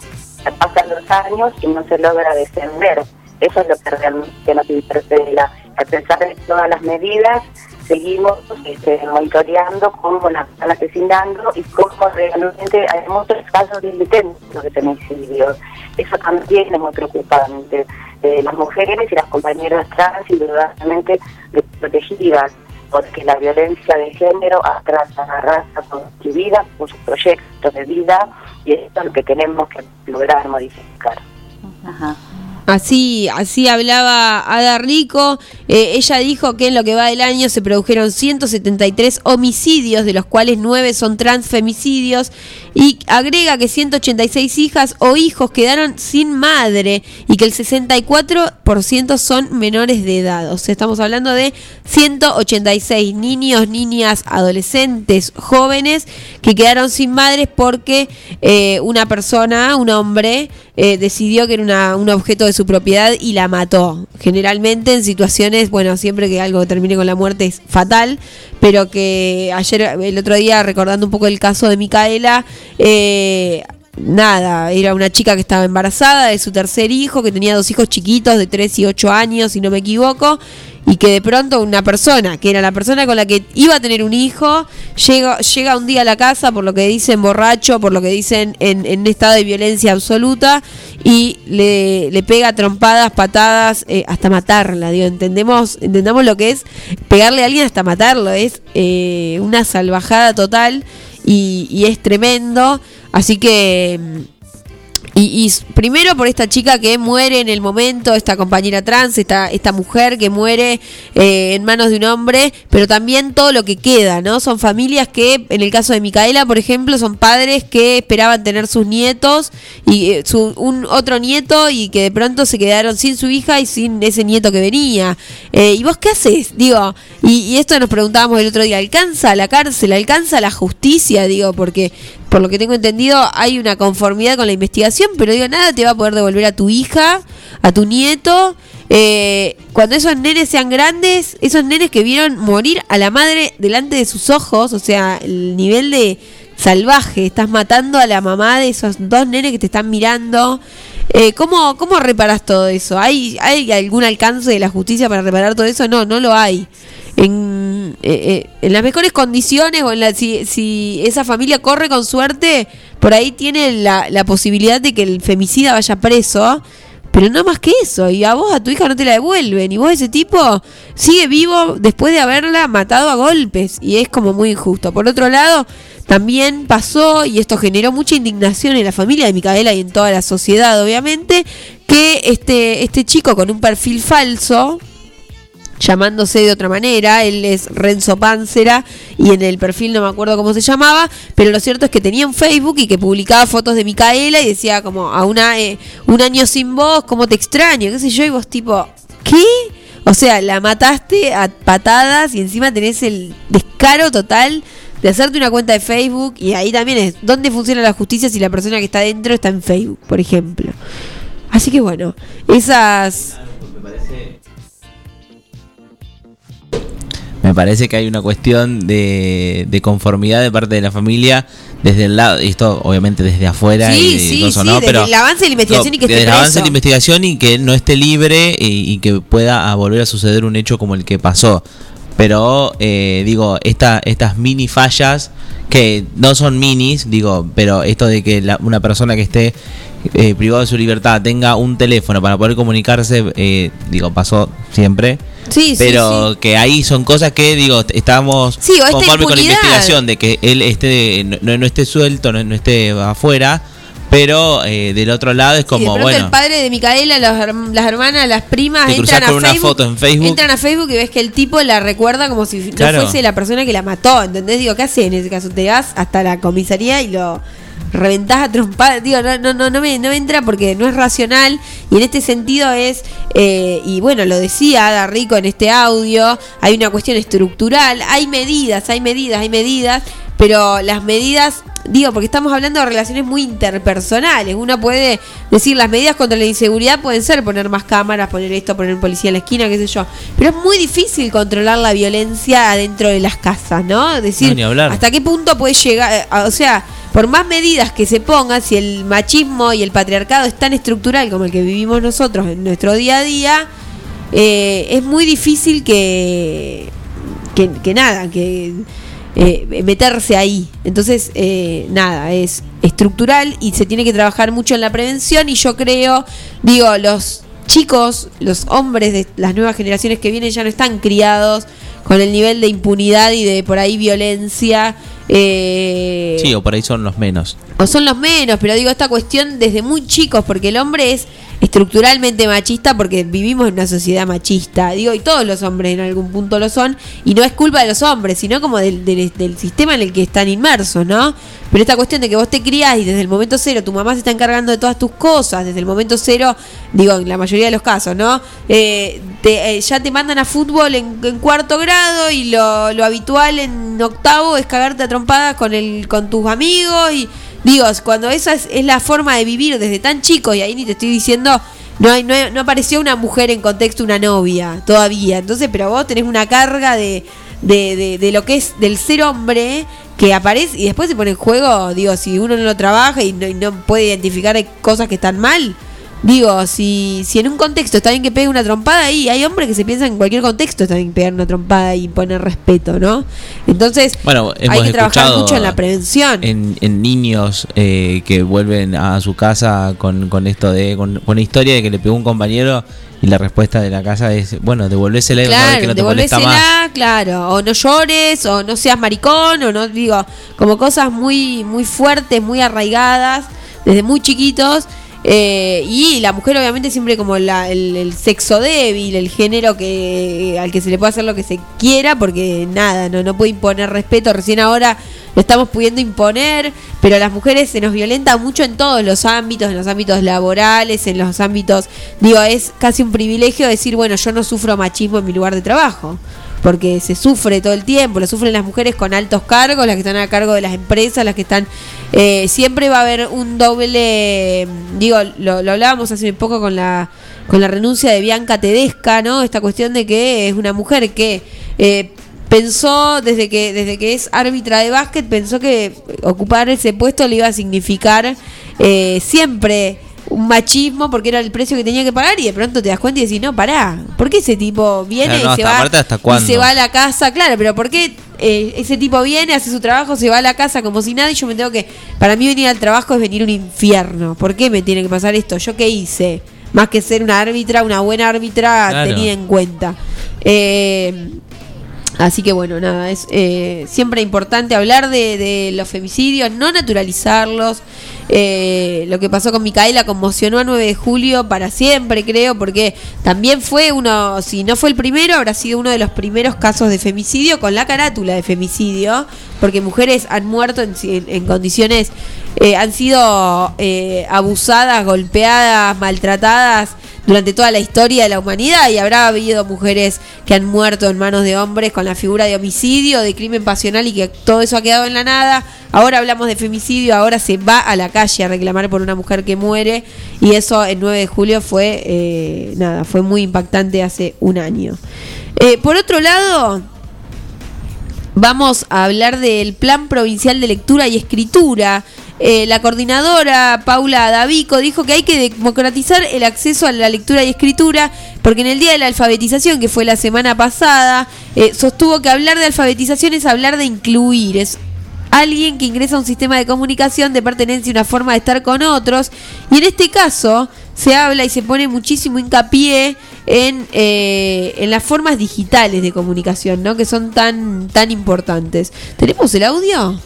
pasan los años y no se logra descender. Eso es lo que realmente nos interpela. A pesar de todas las medidas, seguimos este, monitoreando cómo las están asesinando y cómo realmente hay muchos casos de intentos de femicidios. Eso también es muy preocupante. Eh, las mujeres y las compañeras trans, indudablemente desprotegidas, porque la violencia de género atrasa a la raza con su vida, con sus proyectos de vida, y esto es lo que tenemos que lograr modificar. Así, así hablaba Ada Rico. Eh, ella dijo que en lo que va del año se produjeron 173 homicidios, de los cuales 9 son transfemicidios, y agrega que 186 hijas o hijos quedaron sin madre y que el 64% son menores de edad. O sea, estamos hablando de 186 niños, niñas, adolescentes, jóvenes que quedaron sin madres porque eh, una persona, un hombre, eh, decidió que era una- un objeto de su propiedad y la mató. Generalmente en situaciones, bueno, siempre que algo termine con la muerte es fatal, pero que ayer, el otro día, recordando un poco el caso de Micaela, eh, nada, era una chica que estaba embarazada de su tercer hijo, que tenía dos hijos chiquitos de 3 y 8 años, si no me equivoco, y que de pronto una persona, que era la persona con la que iba a tener un hijo, llega, llega un día a la casa, por lo que dicen borracho, por lo que dicen en, en estado de violencia absoluta, y le, le pega trompadas, patadas, eh, hasta matarla, digo, entendemos, entendamos lo que es pegarle a alguien hasta matarlo, es eh, una salvajada total y, y es tremendo, así que... y, y primero por esta chica que muere en el momento, esta compañera trans, esta, esta mujer que muere eh, en manos de un hombre, pero también todo lo que queda, ¿no? Son familias que, en el caso de Micaela, por ejemplo, son padres que esperaban tener sus nietos y eh, su, un otro nieto y que de pronto se quedaron sin su hija y sin ese nieto que venía. Eh, ¿Y vos qué haces? Digo, y, y esto nos preguntábamos el otro día, ¿alcanza la cárcel? ¿Alcanza la justicia? Digo, porque por lo que tengo entendido, hay una conformidad con la investigación, pero digo, nada te va a poder devolver a tu hija, a tu nieto. Eh, cuando esos nenes sean grandes, esos nenes que vieron morir a la madre delante de sus ojos, o sea, el nivel de salvaje, estás matando a la mamá de esos dos nenes que te están mirando. Eh, ¿cómo, ¿Cómo reparas todo eso? ¿Hay, ¿Hay algún alcance de la justicia para reparar todo eso? No, no lo hay. Eh, eh, en las mejores condiciones o en la, si, si esa familia corre con suerte, por ahí tiene la, la posibilidad de que el femicida vaya preso. Pero no más que eso, y a vos, a tu hija no te la devuelven, y vos ese tipo sigue vivo después de haberla matado a golpes, y es como muy injusto. Por otro lado, también pasó, y esto generó mucha indignación en la familia de Micaela y en toda la sociedad, obviamente, que este, este chico con un perfil falso, llamándose de otra manera, él es Renzo Pancera y en el perfil no me acuerdo cómo se llamaba, pero lo cierto es que tenía un Facebook y que publicaba fotos de Micaela y decía como a una eh, un año sin vos, cómo te extraño, qué sé yo, y vos tipo, ¿qué? O sea, la mataste a patadas y encima tenés el descaro total de hacerte una cuenta de Facebook y ahí también es dónde funciona la justicia si la persona que está dentro está en Facebook, por ejemplo. Así que bueno, esas Me parece que hay una cuestión de, de conformidad de parte de la familia desde el lado, y esto obviamente desde afuera Sí, y sí, cosas, sí, ¿no? desde Pero el avance de la investigación y que esté el avance de la investigación y que no esté libre y, y que pueda ah, volver a suceder un hecho como el que pasó. Pero eh, digo, esta, estas mini fallas que no son minis, digo, pero esto de que la- una persona que esté eh, privada de su libertad tenga un teléfono para poder comunicarse, eh, digo, pasó siempre. Sí, sí, pero que ahí son cosas que digo estamos Sí, conformes con la investigación de que él esté no, no esté suelto no, no esté afuera pero eh, del otro lado es de como bueno el padre de Micaela, los las hermanas, las primas, Te entran a, con una Facebook, foto en Facebook. entran a Facebook y ves que el tipo la recuerda como si Claro. no fuese la persona que la mató, ¿entendés? Digo, ¿qué haces en ese caso? Te vas hasta la comisaría y lo reventás a trompadas. Digo, no, no, no, no, me, no me entra porque no es racional y en este sentido es, eh, y bueno, lo decía Ada Rico en este audio, hay una cuestión estructural, hay medidas, hay medidas, hay medidas, pero las medidas, digo, porque estamos hablando de relaciones muy interpersonales. Uno puede decir, las medidas contra la inseguridad pueden ser poner más cámaras, poner esto, poner un policía en la esquina, qué sé yo. Pero es muy difícil controlar la violencia adentro de las casas, ¿no? Es decir, No, ni hablar. hasta qué punto puede llegar, eh, o sea, por más medidas que se pongan, si el machismo y el patriarcado es tan estructural como el que vivimos nosotros en nuestro día a día, eh, es muy difícil que, que, que nada, que eh, meterse ahí. Entonces, eh, nada, es estructural y se tiene que trabajar mucho en la prevención y yo creo, digo, los chicos, los hombres de las nuevas generaciones que vienen ya no están criados con el nivel de impunidad y de por ahí violencia. Eh, Sí, o por ahí son los menos. o son los menos, pero digo esta cuestión desde muy chicos, porque el hombre es estructuralmente machista porque vivimos en una sociedad machista, digo, y todos los hombres en algún punto lo son, y no es culpa de los hombres, sino como del, del- del sistema en el que están inmersos, ¿no? Pero esta cuestión de que vos te criás y desde el momento cero tu mamá se está encargando de todas tus cosas, desde el momento cero, digo, en la mayoría de los casos, ¿no? Eh, te- eh, ya te mandan a fútbol en, en cuarto grado y lo, lo habitual en octavo es cagarte a trompadas con, el, con tus amigos y Digo, cuando esa es, es la forma de vivir desde tan chico, y ahí ni te estoy diciendo, no, hay, no, apareció una mujer en contexto, una novia, todavía. Entonces, pero vos tenés una carga de, de, de, de lo que es del ser hombre que aparece y después se pone en juego, digo, si uno no lo trabaja y no, y no puede identificar cosas que están mal. Digo, si, si en un contexto está bien que pegue una trompada ahí, hay hombres que se piensan que en cualquier contexto está bien pegar una trompada y poner respeto, ¿no? Entonces, Bueno, hemos hay que trabajar mucho en la prevención. En, en niños eh, que vuelven a su casa con, con esto de con, con la historia de que le pegó un compañero y la respuesta de la casa es bueno devolvésela y ver que Claro, no te molesta más. claro, o no llores, o no seas maricón, o no, digo, como cosas muy, muy fuertes, muy arraigadas, desde muy chiquitos, eh, y la mujer obviamente siempre como la- el, el sexo débil, el género que al que se le puede hacer lo que se quiera, porque nada, no, no puede imponer respeto, recién ahora lo estamos pudiendo imponer, pero a las mujeres se nos violenta mucho en todos los ámbitos, en los ámbitos laborales, en los ámbitos, digo, es casi un privilegio decir, bueno, yo no sufro machismo en mi lugar de trabajo porque se sufre todo el tiempo, lo sufren las mujeres con altos cargos, las que están a cargo de las empresas, las que están... eh, siempre va a haber un doble, digo, lo, hablábamos hace poco con la, con la renuncia de Bianca Tedesca, ¿no? Esta cuestión de que es una mujer que... eh, pensó desde que desde que es árbitra de básquet pensó que ocupar ese puesto le iba a significar eh, siempre un machismo porque era el precio que tenía que pagar y de pronto te das cuenta y decís, no, pará, ¿por qué ese tipo viene no, y se va aparte, ¿hasta y se va a la casa? Claro, pero ¿por qué eh, ese tipo viene, hace su trabajo, se va a la casa como si nada y yo me tengo que... Para mí venir al trabajo es venir un infierno. ¿Por qué me tiene que pasar esto? ¿Yo qué hice? Más que ser una árbitra, una buena árbitra Claro. tenida en cuenta. Eh, Así que bueno, nada, es eh, siempre importante hablar de, de los femicidios, no naturalizarlos. Eh, lo que pasó con Micaela conmocionó a 9 de julio para siempre, creo, porque también fue uno, si no fue el primero, habrá sido uno de los primeros casos de femicidio con la carátula de femicidio, porque mujeres han muerto en, en- condiciones, eh, han sido eh, abusadas, golpeadas, maltratadas durante toda la historia de la humanidad y habrá habido mujeres que han muerto en manos de hombres con la figura de homicidio, de crimen pasional y que todo eso ha quedado en la nada. Ahora hablamos de femicidio, ahora se va a la calle a reclamar por una mujer que muere y eso el 9 de julio fue, eh, nada, fue muy impactante hace un año. Eh, por otro lado, vamos a hablar del Plan Provincial de Lectura y Escritura. Eh, la coordinadora Paula Davico dijo que hay que democratizar el acceso a la lectura y escritura porque en el Día de la Alfabetización, que fue la semana pasada, eh, sostuvo que hablar de alfabetización es hablar de incluir, es alguien que ingresa a un sistema de comunicación de pertenencia una forma de estar con otros. Y en este caso se habla y se pone muchísimo hincapié en, eh, en las formas digitales de comunicación, ¿no? Que son tan, tan importantes. ¿Tenemos el audio?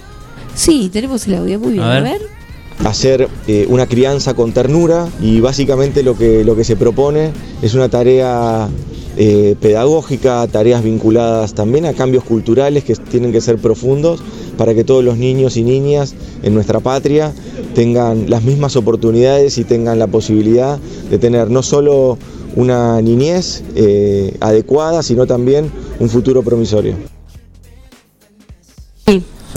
Sí, tenemos el audio. Muy bien, A ver. hacer eh, una crianza con ternura y básicamente lo que, lo que se propone es una tarea eh, pedagógica, tareas vinculadas también a cambios culturales que tienen que ser profundos para que todos los niños y niñas en nuestra patria tengan las mismas oportunidades y tengan la posibilidad de tener no solo una niñez eh, adecuada, sino también un futuro promisorio.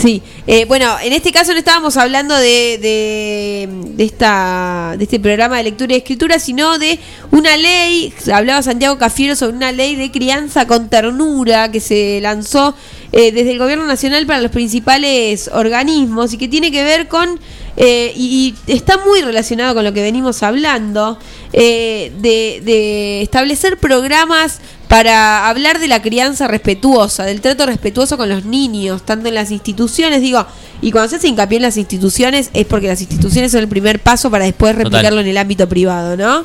Sí. Eh, bueno, en este caso no estábamos hablando de, de, de esta, de este programa de lectura y escritura, sino de una ley, hablaba Santiago Cafiero sobre una ley de crianza con ternura que se lanzó eh, desde el gobierno nacional para los principales organismos y que tiene que ver con, eh, y, y está muy relacionado con lo que venimos hablando, eh, de, de establecer programas para hablar de la crianza respetuosa, del trato respetuoso con los niños, tanto en las instituciones, digo, y cuando se hace hincapié en las instituciones es porque las instituciones son el primer paso para después Total. replicarlo en el ámbito privado, ¿no?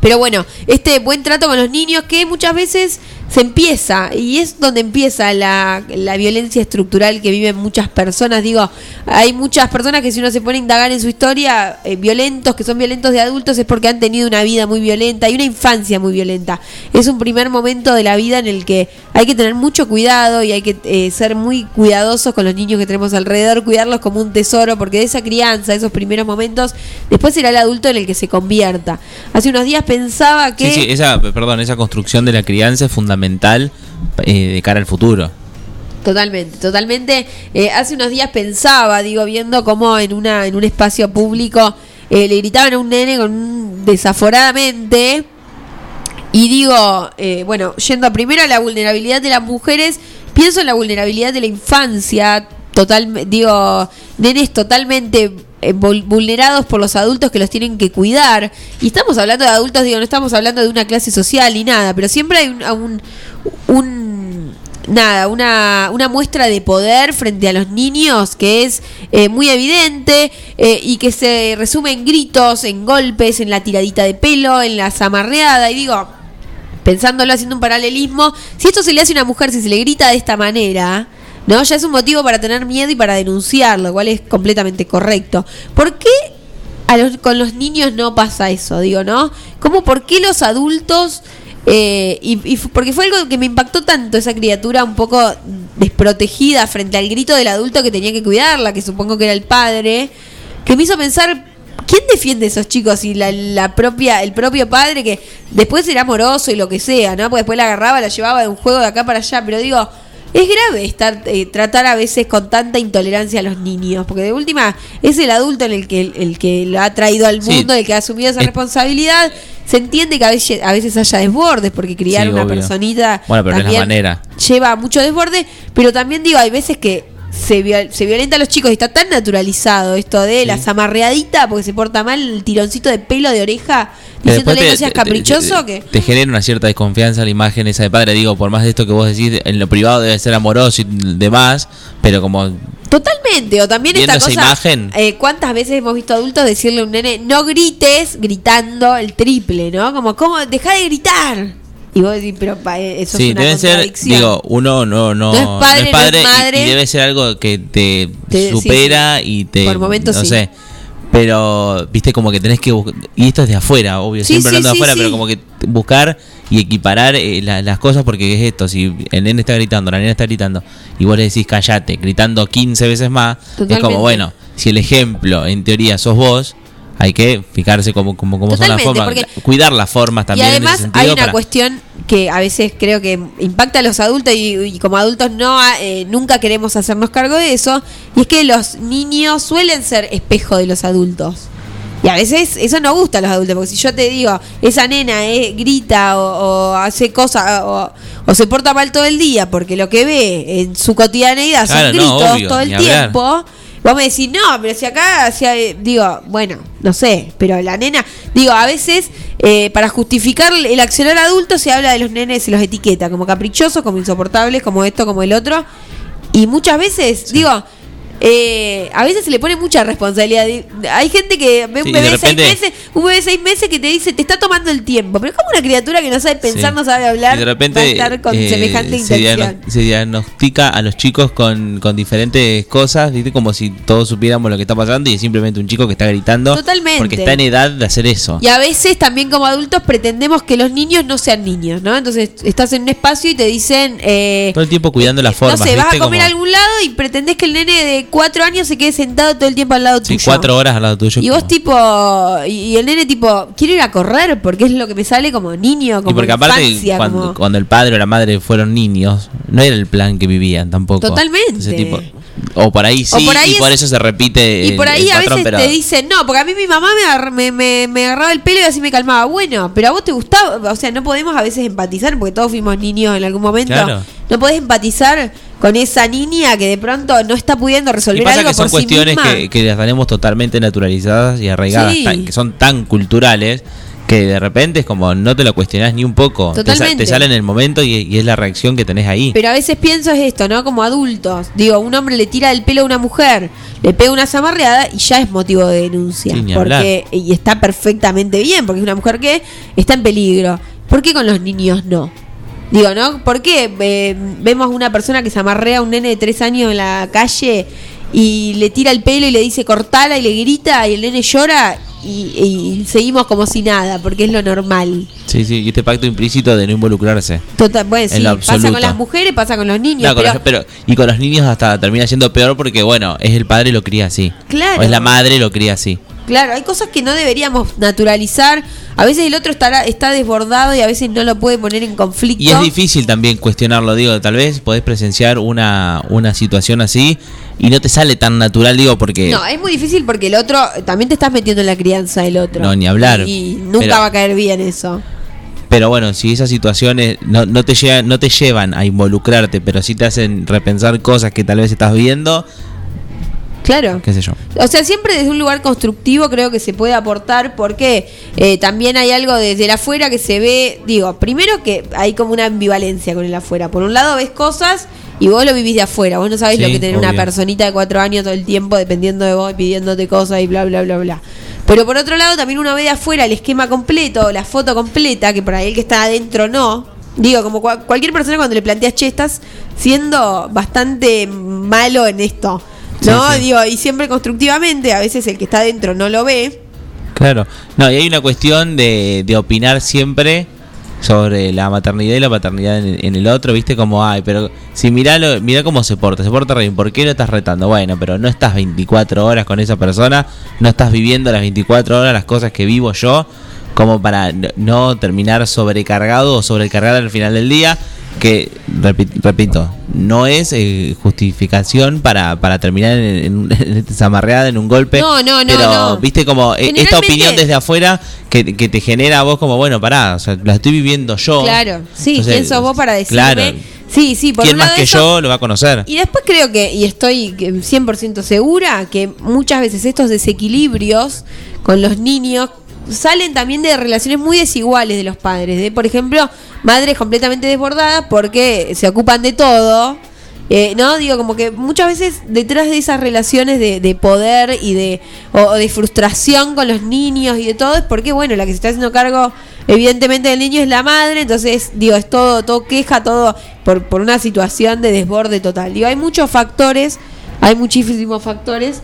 Pero bueno, este buen trato con los niños que muchas veces se empieza, y es donde empieza la, la violencia estructural que viven muchas personas. Digo, hay muchas personas que si uno se pone a indagar en su historia, eh, violentos, que son violentos de adultos, es porque han tenido una vida muy violenta y una infancia muy violenta. Es un primer momento de la vida en el que hay que tener mucho cuidado y hay que eh, ser muy cuidadosos con los niños que tenemos alrededor, cuidarlos como un tesoro, porque de esa crianza, esos primeros momentos, después será el adulto en el que se convierta. Hace unos días pensaba que... Sí, sí, esa, perdón, esa construcción de la crianza es fundamental eh, de cara al futuro. Totalmente, totalmente. Eh, hace unos días pensaba, digo, viendo cómo en una en un espacio público eh, le gritaban a un nene con un- desaforadamente. Y digo, eh, bueno, yendo primero a la vulnerabilidad de las mujeres, pienso en la vulnerabilidad de la infancia, total, digo, nenes totalmente eh, vul- vulnerados por los adultos que los tienen que cuidar. Y estamos hablando de adultos, digo, no estamos hablando de una clase social ni nada, pero siempre hay un, un, un- nada, una, una muestra de poder frente a los niños que es eh, muy evidente eh, y que se resume en gritos, en golpes, en la tiradita de pelo, en la zamarreada. Y digo, pensándolo haciendo un paralelismo, si esto se le hace a una mujer, si se le grita de esta manera, ¿no? Ya es un motivo para tener miedo y para denunciarlo, lo cual es completamente correcto. ¿Por qué a los- con los niños no pasa eso? Digo, ¿no? ¿Cómo por qué los adultos... eh, y, y porque fue algo que me impactó tanto esa criatura un poco desprotegida frente al grito del adulto que tenía que cuidarla, que supongo que era el padre, que me hizo pensar ¿Quién defiende a esos chicos? Y la, la propia, el propio padre que después era amoroso y lo que sea, ¿no? Porque después la agarraba, la llevaba de un juego de acá para allá. Pero digo, es grave estar eh, tratar a veces con tanta intolerancia a los niños. Porque de última, es el adulto en el que, el que lo ha traído al Sí. mundo, el que ha asumido esa Es- responsabilidad. Se entiende que a veces, a veces haya desbordes, porque criar Sí, una obvio. personita Bueno, pero no es la también manera. lleva mucho desborde, pero también digo, hay veces que se, viol- se violenta a los chicos y está tan naturalizado esto de la zamarreadita porque se porta mal, el tironcito de pelo de oreja, Que diciéndole te- no seas caprichoso, te, que te genera una cierta desconfianza la imagen esa de padre. Digo, por más de esto que vos decís, en lo privado debe ser amoroso y demás, pero como totalmente, o también esta cosa, imagen. eh, ¿cuántas veces hemos visto adultos decirle a un nene, no grites gritando el triple, ¿no? Como, ¿cómo? Deja de gritar. Y vos decís, pero pa, eh, eso sí, es una deben ser, digo, uno no, no, No es padre, no es y- madre. Y, debe ser algo que te, Te- sí, supera y te. Por momentos no sí. sé. Pero, viste, como que tenés que buscar. Y esto es de afuera, obvio, siempre hablando de afuera, pero como que buscar y equiparar eh, la- las cosas, porque es esto: si el nene está gritando, la nena está gritando, y vos le decís callate, gritando 15 veces más, es como, bueno, si el ejemplo en teoría sos vos. Hay que fijarse cómo, cómo, cómo son las formas, porque- cuidar las formas Y también. en ese además hay una para- cuestión que a veces creo que impacta a los adultos y, y como adultos no eh, nunca queremos hacernos cargo de eso y es que los niños suelen ser espejo de los adultos. Y a veces eso no gusta a los adultos, porque si yo te digo, esa nena eh, grita o, o hace cosas o, o se porta mal todo el día porque lo que ve en su cotidianeidad Claro, son no, gritos obvio, todo el hablar. Vos me decís, no, pero si acá, si hay- digo, bueno, no sé, pero la nena, digo, a veces eh, para justificar el accionar adulto se habla de los nenes, se los etiqueta como caprichosos, como insoportables, como esto, como el otro. Y muchas veces, digo, eh, a veces se le pone mucha responsabilidad. Hay gente que ve un Sí, bebé de seis meses, un bebé de seis meses que te dice, te está tomando el tiempo. Pero es como una criatura que no sabe pensar, Sí. no sabe hablar, y de repente va a estar con eh, semejante se, intención. se diagnostica a los chicos con, con diferentes cosas, ¿viste? como si todos supiéramos lo que está pasando y es simplemente un chico que está gritando Totalmente. porque está en edad de hacer eso. Y a veces también como adultos pretendemos que los niños no sean niños, ¿no? Entonces estás en un espacio y te dicen, eh, Todo el tiempo cuidando las formas. no sé, vas a comer a algún lado y pretendés que el nene de cuatro años se quede sentado todo el tiempo al lado sí, tuyo. cuatro horas al lado tuyo. Y vos tipo, y, el nene tipo, quiero ir a correr porque es lo que me sale como niño, como y porque aparte, cuando, como- cuando el padre o la madre fueron niños, no era el plan que vivían tampoco. Totalmente. Entonces, tipo, O por ahí sí, O por ahí y por es- eso se repite Y por ahí el a patrón, veces pero te dicen, no, porque a mí mi mamá me, me, me- me agarraba el pelo y así me calmaba. Bueno, pero a vos te gustaba, o sea, no podemos a veces empatizar, porque todos fuimos niños en algún momento. Claro. No podés empatizar con esa niña que de pronto no está pudiendo Y resolver pasa algo que son por sí cuestiones misma. que, que las tenemos totalmente naturalizadas y arraigadas, Sí. tan- que son tan culturales que de repente es como no te lo cuestionás ni un poco. Te, Totalmente. te sale en el momento y, y es la reacción que tenés ahí. Pero a veces pienso es esto, ¿no? Como adultos. Digo, un hombre le tira el pelo a una mujer, le pega una zamarreada y ya es motivo de denuncia. Porque Y está perfectamente bien, porque es una mujer que está en peligro. ¿Por qué con los niños no? Digo, ¿no? ¿Por qué eh, vemos una persona que se amarrea a un nene de tres años en la calle y le tira el pelo y le dice cortala y le grita y el nene llora y, y seguimos como si nada, porque es lo normal. Sí, sí, y este pacto implícito de no involucrarse. Total, bueno, En sí, pasa con las mujeres, pasa con los niños. No, con pero- los- pero, y con los niños hasta termina siendo peor porque, bueno, es el padre y lo cría así. Claro. O es la madre y lo cría así. Claro, hay cosas que no deberíamos naturalizar. A veces el otro estará, está desbordado y a veces no lo puede poner en conflicto. Y es difícil también cuestionarlo, digo, tal vez podés presenciar una, una situación así y no te sale tan natural, digo, porque... No, es muy difícil porque el otro también te estás metiendo en la crianza del otro. No, ni hablar. Y nunca Pero- va a caer bien eso. Pero bueno, si esas situaciones no, no, te llevan, no te llevan a involucrarte, pero sí te hacen repensar cosas que tal vez estás viendo, Claro. qué sé yo. O sea, siempre desde un lugar constructivo creo que se puede aportar porque eh, también hay algo desde el afuera que se ve, digo, primero que hay como una ambivalencia con el afuera. Por un lado ves cosas y vos lo vivís de afuera, vos no sabés lo que tener una personita de cuatro años todo el tiempo dependiendo de vos y pidiéndote cosas y bla, bla, bla, bla. Pero por otro lado también uno ve de afuera el esquema completo, la foto completa, que por ahí el que está adentro no. Digo, como cua- cualquier persona cuando le planteas, che, estás siendo bastante malo en esto. ¿No? Sí, sí. Digo, y siempre constructivamente, a veces el que está adentro no lo ve. Claro. No, y hay una cuestión de, de opinar siempre sobre la maternidad y la paternidad en, en el otro, ¿viste? Como, ay, pero si mirá, lo, mirá cómo se porta, se porta re bien, ¿por qué lo estás retando? Bueno, pero no estás 24 horas con esa persona, no estás viviendo las 24 horas las cosas que vivo yo, como para no, terminar sobrecargado o sobrecargado al final del día, que, repi- repito, no es eh, justificación para, para terminar en, en, [laughs] en zamarreada, en un golpe. No, no, no, Pero, no. viste, como eh, esta opinión desde afuera que, que te genera a vos como, bueno, pará, o sea, la estoy viviendo yo. Claro, sí, Entonces, ¿quién sos vos para decirme? Claro. Sí, sí, por ¿Quién un más que eso, yo lo va a conocer? Y después creo que, y estoy que 100% segura, que muchas veces estos desequilibrios con los niños salen también de relaciones muy desiguales de los padres. De, por ejemplo, madres completamente desbordadas porque se ocupan de todo. Eh, no, digo, como que muchas veces detrás de esas relaciones de, de poder y de, o, o de frustración con los niños y de todo, es porque, bueno, la que se está haciendo cargo, evidentemente, del niño es la madre, entonces, digo, es todo, todo queja, todo por, por una situación de desborde total. Digo, hay muchos factores, hay muchísimos factores,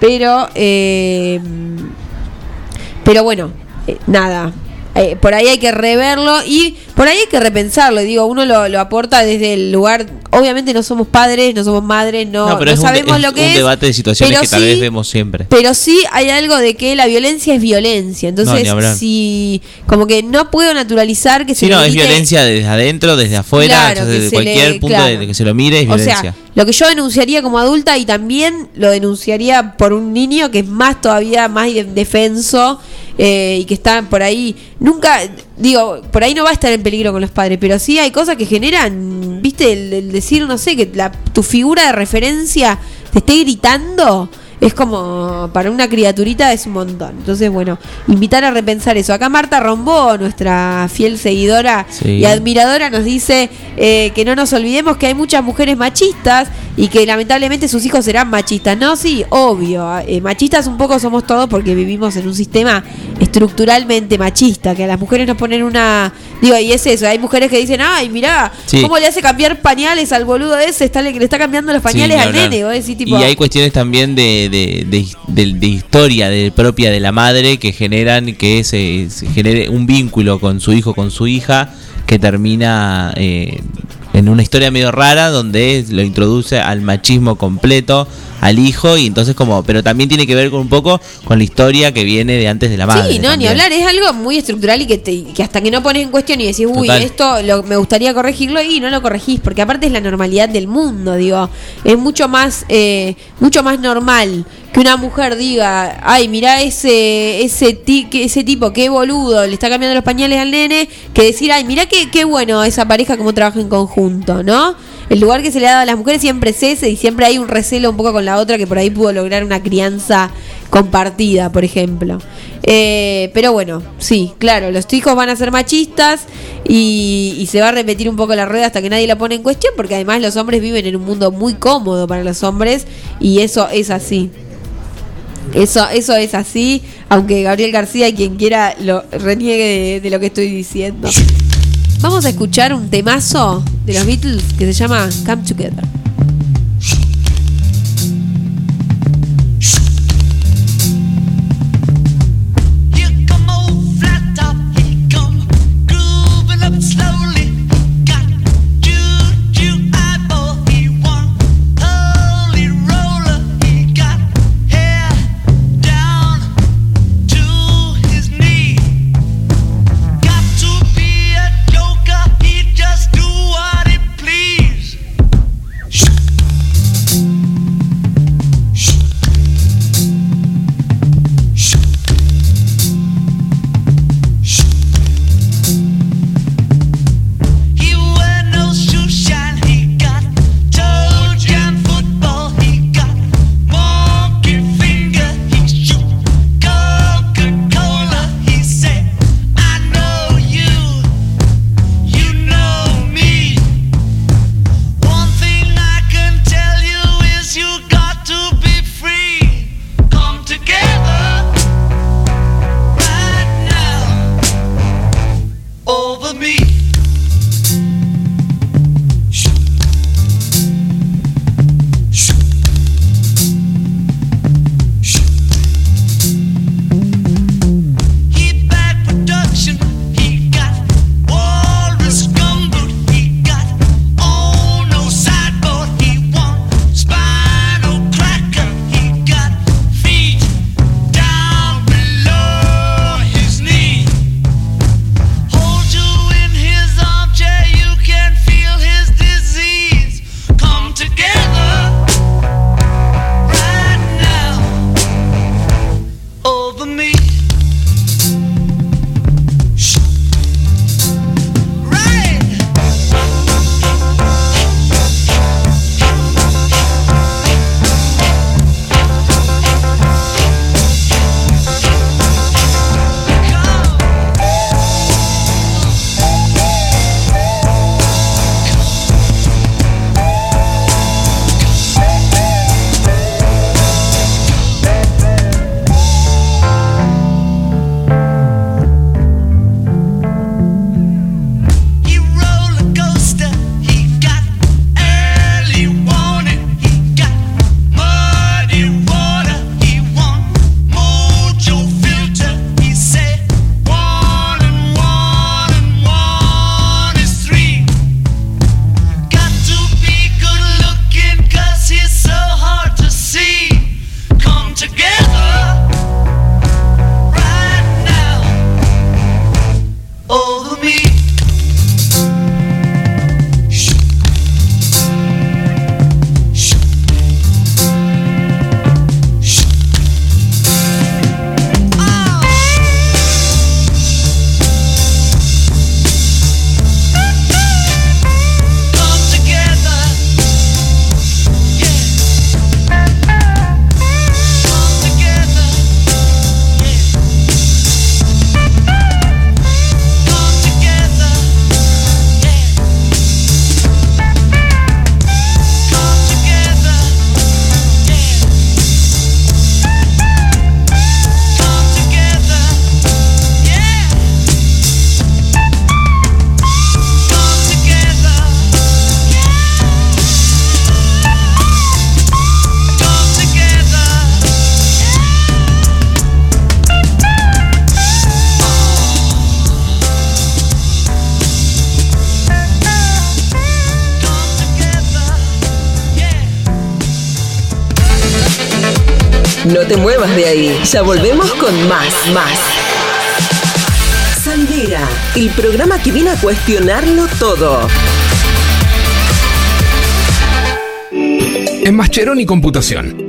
pero, eh, pero bueno, eh, nada. Eh, por ahí hay que reverlo y por ahí hay que repensarlo. Digo, uno lo, lo aporta desde el lugar. Obviamente no somos padres, no somos madres, no, No, no es un, sabemos es lo que un es. debate de situaciones que tal vez vemos siempre. Pero sí hay algo de que la violencia es violencia. No, Entonces, si como que no puedo naturalizar que se Sí, no, le es violencia desde adentro, desde afuera, Claro, desde se cualquier le- punto claro. de que se lo mire es O violencia. sea, lo que yo denunciaría como adulta y también lo denunciaría por un niño que es más todavía más defenso eh, y que está por ahí. Nunca, digo, por ahí no va a estar en peligro con los padres, pero sí hay cosas que generan, viste, el, decir, no sé, que la, tu figura de referencia te esté gritando. Es como para una criaturita es un montón. Entonces, bueno, invitar a repensar eso. Acá Marta Rombó, nuestra fiel seguidora Sí. y admiradora, nos dice eh, que no nos olvidemos que hay muchas mujeres machistas y que lamentablemente sus hijos serán machistas. No, sí, obvio. eh, machistas un poco somos todos porque vivimos en un sistema estructuralmente machista, que a las mujeres nos ponen una... Digo, y es eso, hay mujeres que dicen, ay, mirá, Sí. ¿cómo le hace cambiar pañales al boludo ese? Está, le, le está cambiando los pañales al nene. Vos decís, tipo, Y hay cuestiones también de, de, de, historia de, propia de la madre que generan que se, se genere un vínculo con su hijo, con su hija, que termina eh, en una historia medio rara donde lo introduce al machismo completo, al hijo y entonces como, pero también tiene que ver con un poco con la historia que viene de antes de la madre. Sí, no, ni hablar, es algo muy estructural y que, te- que hasta que no pones en cuestión y decís, uy, Total. esto lo- me gustaría corregirlo y no lo corregís, porque aparte es la normalidad del mundo, digo, es mucho más, eh, mucho más normal que una mujer diga, ay, mirá ese, ese, ti- que- ese tipo, qué boludo, le está cambiando los pañales al nene, que decir, ay, mirá qué, qué bueno esa pareja como trabaja en conjunto, ¿no? El lugar que se le ha dado a las mujeres siempre es ese y siempre hay un recelo un poco con la otra que por ahí pudo lograr una crianza compartida, por ejemplo. Eh, pero bueno, sí, claro, los hijos van a ser machistas y, y se va a repetir un poco la rueda hasta que nadie la pone en cuestión, porque además los hombres viven en un mundo muy cómodo para los hombres y eso es así. Eso, eso es así, aunque Gabriel García y quien quiera lo reniegue de, de lo que estoy diciendo. Vamos a escuchar un temazo de los Beatles que se llama Come Together. Ya volvemos con más, más. Salidera, el programa que viene a cuestionarlo todo. En Mascheroni Computación,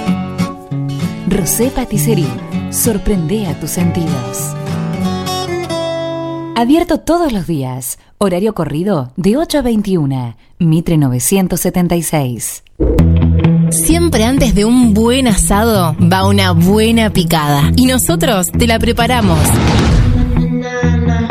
Rosé Patisserie, sorprende a tus sentidos. Abierto todos los días. Horario corrido de 8 a 21. Mitre 976. Siempre antes de un buen asado va una buena picada. Y nosotros te la preparamos.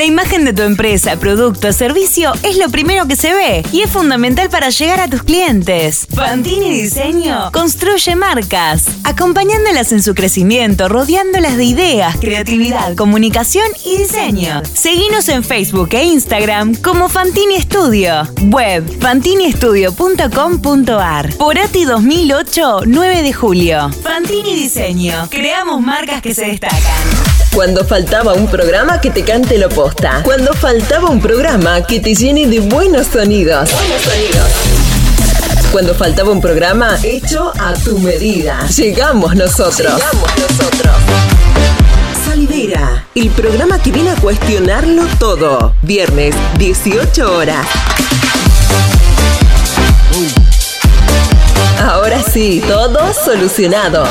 La imagen de tu empresa, producto o servicio es lo primero que se ve y es fundamental para llegar a tus clientes. Fantini Diseño construye marcas, acompañándolas en su crecimiento, rodeándolas de ideas, creatividad, comunicación y diseño. Seguinos en Facebook e Instagram como Fantini Studio. Web fantiniestudio.com.ar. Porati 2008, 9 de julio. Fantini Diseño. Creamos marcas que se destacan. Cuando faltaba un programa que te cante lo Cuando faltaba un programa que te llene de buenos sonidos. Buenos sonidos. Cuando faltaba un programa hecho a tu medida. Llegamos nosotros. Llegamos nosotros. El programa que viene a cuestionarlo todo. Viernes, 18 horas. Ahora sí, todo solucionado.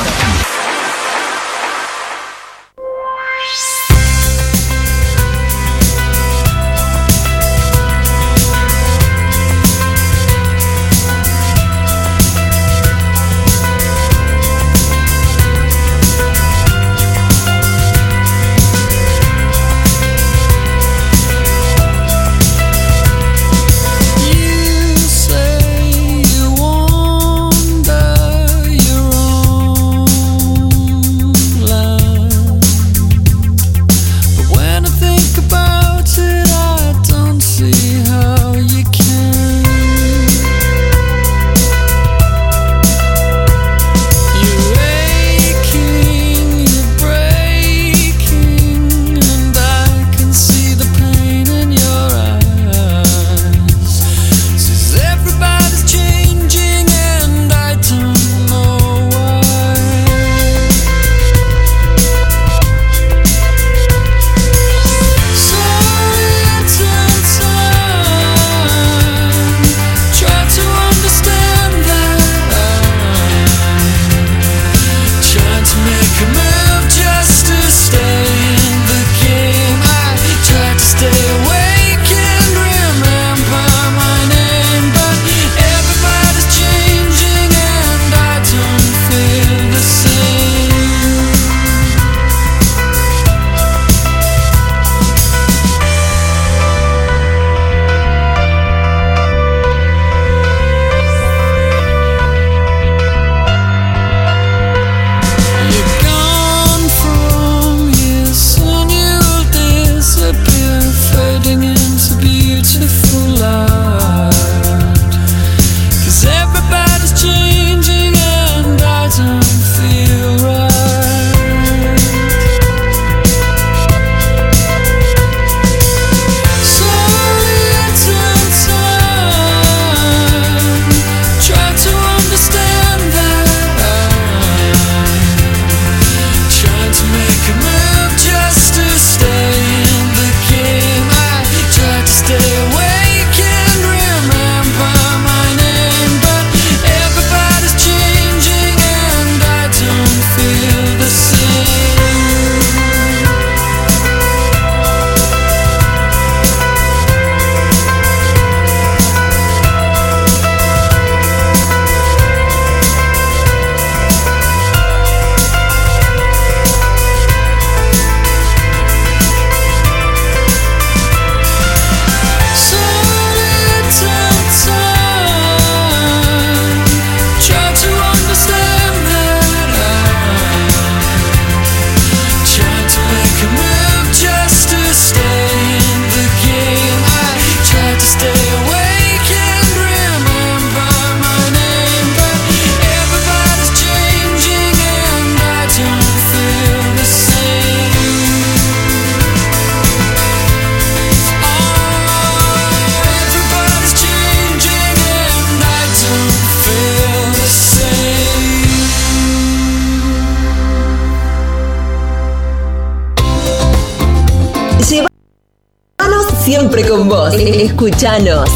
Siempre con vos. Escuchanos.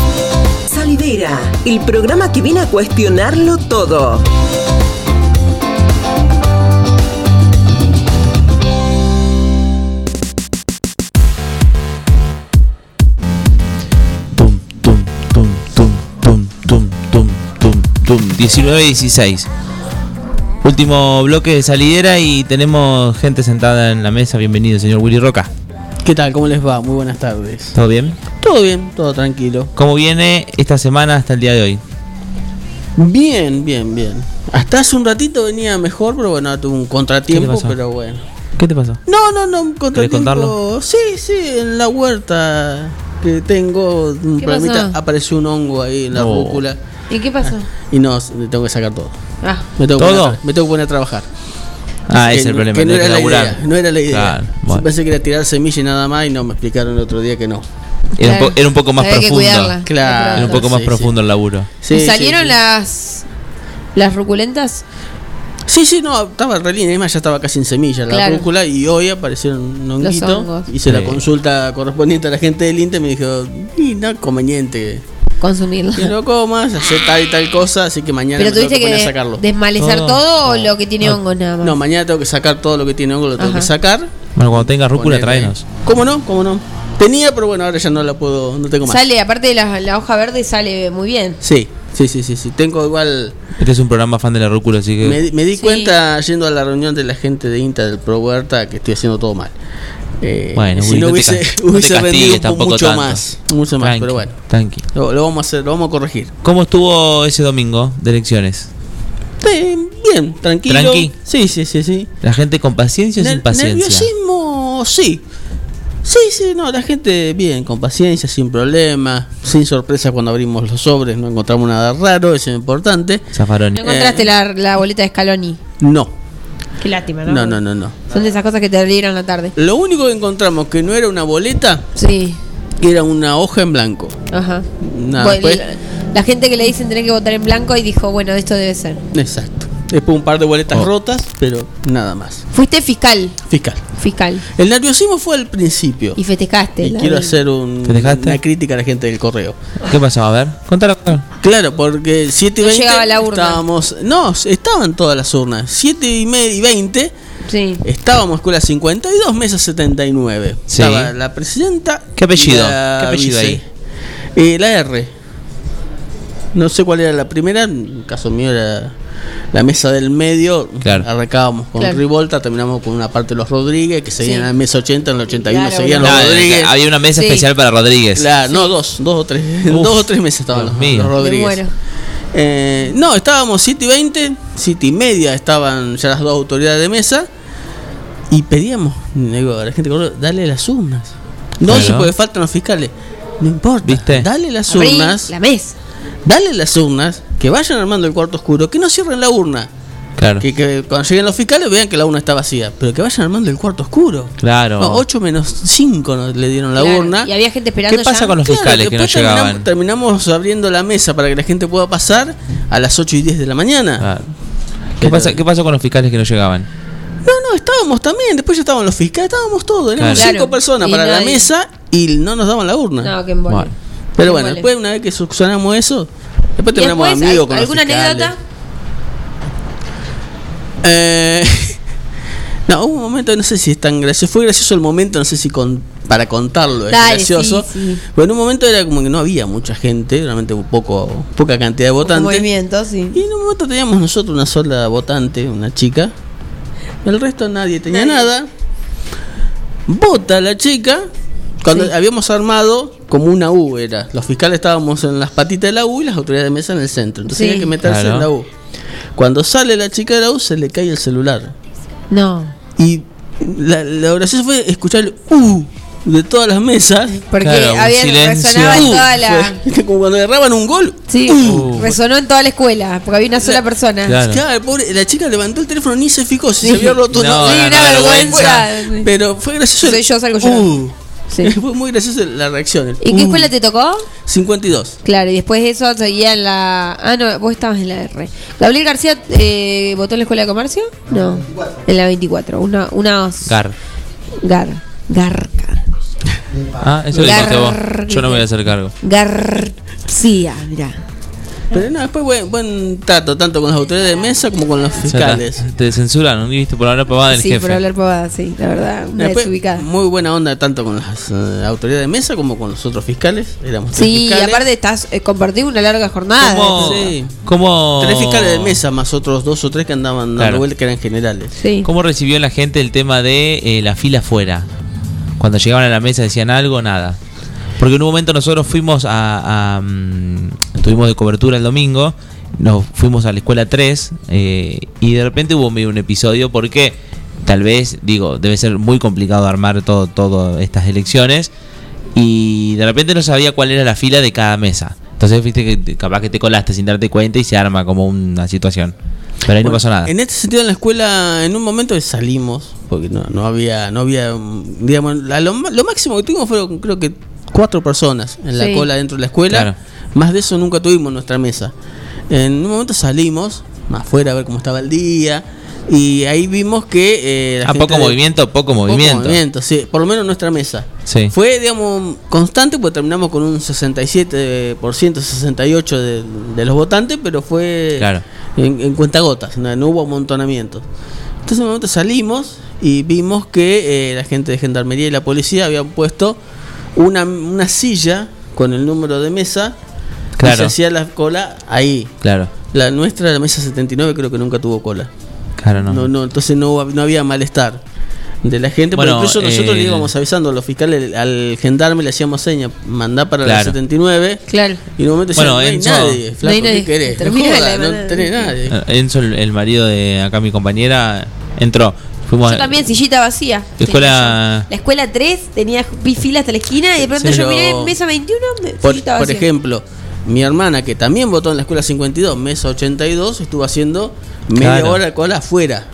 Salidera, el programa que viene a cuestionarlo todo. Tum, 19 y 16. Último bloque de salidera y tenemos gente sentada en la mesa. Bienvenido, señor Willy Roca. ¿Qué tal? ¿Cómo les va? Muy buenas tardes. ¿Todo bien? Todo bien, todo tranquilo. ¿Cómo viene esta semana hasta el día de hoy? Bien, bien, bien. Hasta hace un ratito venía mejor, pero bueno, tuve un contratiempo, pasó? pero bueno. ¿Qué te pasó? No, no, no, un contratiempo. contarlo? Sí, sí, en la huerta que tengo un ¿Qué problemita, pasó? apareció un hongo ahí en la No. rúcula ¿Y qué pasó? y no, le tengo que sacar todo. Ah. Me tengo que ¿Todo? poner me tengo que poner a trabajar. Ah, Que ese es el problema. Que no era, que la idea, no era la idea. Claro, bueno. Pensé que era tirar semilla y nada más y no, me explicaron el otro día que no. Era, un po- era un poco más Había profundo. Claro. Era un poco más sí, profundo el laburo. Sí, ¿Y sí, salieron sí. las las ruculentas? Sí, sí, no, estaba re linda, además ya estaba casi en semilla la Claro. rúcula y hoy aparecieron un honguito. Hice la consulta correspondiente a la gente del INTE y me dijo, y no conveniente Consumirlo. que lo comas, hacer tal y tal cosa, así que mañana Pero me tengo tuviste que poner a que sacarlo. desmalezar Todo. todo, o lo que tiene hongos nada más. No, mañana tengo que sacar todo lo que tiene hongo, lo tengo Ajá. que sacar. Bueno, cuando tenga rúcula, tráenos. ¿Cómo no? ¿Cómo no? Tenía, pero bueno, ahora ya no la puedo, no tengo más. Sale, aparte de la, la hoja verde, sale muy bien. Sí, sí, sí, sí, sí. Tengo igual. Este es un programa fan de la rúcula, así que. Me, di- me di Sí. cuenta yendo a la reunión de la gente de INTA del Pro Huerta que estoy haciendo todo mal. Eh, Bueno, si no no hubiese, no te hubiese rendido [laughs] tampoco mucho tanto. más, mucho más, Tranqui, pero bueno, Tranqui. lo, lo vamos a hacer, lo vamos a corregir. ¿Cómo estuvo ese domingo de elecciones? Eh, bien, tranquilo. Tranqui. Sí, sí, sí, sí. ¿La gente con paciencia o sin paciencia? Nerviosismo, sí. Sí, sí, no, la gente bien, con paciencia, sin problema, sin sorpresa cuando abrimos los sobres, no encontramos nada raro, eso es importante. Zafaroni. No encontraste Eh. la, la boleta de Scaloni. No, Qué lástima, ¿no? no, no, no, no. Son de esas cosas que te alegran la tarde. Lo único que encontramos que no era una boleta Sí, era una hoja en blanco. ajá. Nada, Bueno, pues- la, la gente que le dicen tener que votar en blanco y dijo, bueno, esto debe ser. Exacto. Después un par de boletas Oh. rotas, pero nada más. Fuiste fiscal, Fiscal. fiscal. El nerviosismo fue al principio. Y festejaste. Y la- quiero hacer una crítica a la gente del correo. ¿Qué pasó? A ver, contalo. Claro, porque 7 y No 20 llegaba la urna. estábamos. No, estaban todas las urnas. 7 y, media y 20 Sí. estábamos escuela 52, mesa 79. Sí. Estaba la presidenta. ¿Qué apellido? la ¿Qué apellido ahí? Eh, la R. No sé cuál era la primera, en el caso mío era la mesa del medio. Claro. Arrancábamos con Claro. Rivolta, terminamos con una parte de los Rodríguez, que seguían Sí. en la mesa 80, en el 81 Claro, seguían Claro, los Rodríguez. había una mesa Sí. especial para Rodríguez. Claro, no, dos, dos o tres, [laughs] Uf, dos o tres meses estaban los, los Rodríguez. Eh, no, estábamos 7 y 20, 7 y media estaban ya las dos autoridades de mesa y pedíamos, digo, a la gente, dale las urnas. No Claro. se puede faltan los fiscales. No importa, ¿Viste? dale las Abrí urnas, la mesa. dale las urnas, que vayan armando el cuarto oscuro, que no cierren la urna. Claro. Que, que cuando lleguen los fiscales vean que la urna está vacía, pero que vayan armando el cuarto oscuro. Claro. No, 8 menos 5 nos le dieron la Claro, urna. Y había gente esperando ¿Qué pasa ya. con los Claro, fiscales que no después terminamos- llegaban? Terminamos abriendo la mesa para que la gente pueda pasar a las 8 y 10 de la mañana. Claro. ¿Qué, pasa, ¿Qué pasó con los fiscales que no llegaban? No, no, estábamos también. Después ya estaban los fiscales, estábamos todos. Éramos Claro. cinco personas Y para la mesa y no nos daban la urna. No, embole. Bueno. Pero qué bueno, después, una vez que subsanamos eso, después ¿Y terminamos después, amigos con ¿Alguna anécdota? Eh, [laughs] no, hubo un momento, no sé si es tan gracioso. Fue gracioso el momento, no sé si con, para contarlo es Dale, gracioso. sí, sí. Pero en un momento era como que no había mucha gente, realmente poco, poca cantidad de votantes. movimiento, sí. Y en un momento teníamos nosotros una sola votante, una chica. El resto nadie tenía Nadie. nada. Vota la chica. Cuando Sí. habíamos armado como una U era. Los fiscales estábamos en las patitas de la U y las autoridades de mesa en el centro. Entonces Sí. había que meterse Claro. en la U. Cuando sale la chica de la U se le cae el celular. No. Y la, la graciosa fue escuchar el U de todas las mesas. Porque Claro, un había silencio. resonaba en Uh, toda la. [laughs] como cuando agarraban un gol. Sí, Uh. resonó en toda la escuela, porque había una sola persona. Claro. Claro, pobre, la chica levantó el teléfono ni se fijó si Sí. se había roto o No, no. Sí, no, una no, vergüenza. Pero fue gracioso. Soy yo, salgo llorando. Uh, Sí. [laughs] Fue muy graciosa la reacción. el ¿Y qué uh. escuela te tocó? 52. Claro, y después de eso seguía en la. Ah, no, vos estabas en la R. ¿Gabriel García eh, votó en la escuela de comercio? No. En la 24. Una, una Gar. Gar. Garca. Ah, eso lo dijiste vos. Gar- Yo no me voy a hacer cargo. García, mirá. Pero no, después buen, buen trato, tanto con las autoridades de mesa como con los fiscales. Te censuran, ¿no? ¿Viste? Por hablar pavada del Sí, jefe. por hablar pavada, sí, la verdad, una Después, desubicada. muy buena onda tanto con las eh, autoridades de mesa como con los otros fiscales. Éramos tres Sí, y fiscales. aparte estás eh, compartido una larga jornada. ¿Cómo? Sí. ¿Cómo? Tres fiscales de mesa más otros dos o tres que andaban dando Claro. vueltas que eran generales. Sí. ¿Cómo recibió la gente el tema de eh, la fila afuera? Cuando llegaban a la mesa decían algo, nada. Porque en un momento nosotros fuimos a... a, mm, estuvimos de cobertura el domingo, nos fuimos a la escuela 3 eh, y de repente hubo medio un episodio porque tal vez, digo, debe ser muy complicado armar todo, todo estas elecciones y de repente no sabía cuál era la fila de cada mesa. Entonces, viste que capaz que te colaste sin darte cuenta y se arma como una situación. Pero ahí no pasó nada. En este sentido, en la escuela, en un momento salimos, porque no, no había, no había, digamos, la- lo, lo máximo que tuvimos fueron, creo que, cuatro personas en la Sí. cola dentro de la escuela. Claro. Más de eso nunca tuvimos en nuestra mesa. En un momento salimos afuera a ver cómo estaba el día. Y ahí vimos que. eh, la A gente poco de- movimiento, poco movimiento. movimiento, sí. Por lo menos nuestra mesa. Sí. Fue, digamos, constante, porque terminamos con un 67%, 68% de, de los votantes, pero fue Claro. en, en cuentagotas, no, no hubo amontonamientos. Entonces, en un momento salimos y vimos que eh, la gente de gendarmería y la policía habían puesto una, una silla con el número de mesa y Claro. se hacía la cola ahí. Claro, La nuestra, la mesa 79, creo que nunca tuvo cola. claro, no. No, no, entonces no, no había malestar de la gente. Bueno, porque incluso nosotros le el- íbamos avisando a los fiscales, al gendarme le hacíamos seña, mandá para la Claro. 79. Claro. Y en un momento decían, Bueno, no hay Enzo- nadie, flaco, No hay ¿qué nadie. querés? Termina No, la- tenés nadie. Eh, Enzo, el, el marido de acá mi compañera, entró. Fuimos Yo también, sillita vacía. escuela. La escuela 3 tenía fila hasta la esquina y de pronto yo miré mesa 21, me- Por, ejemplo, mi hermana, que también votó en la escuela 52, mesa 82, estuvo haciendo media Claro. hora de cola afuera.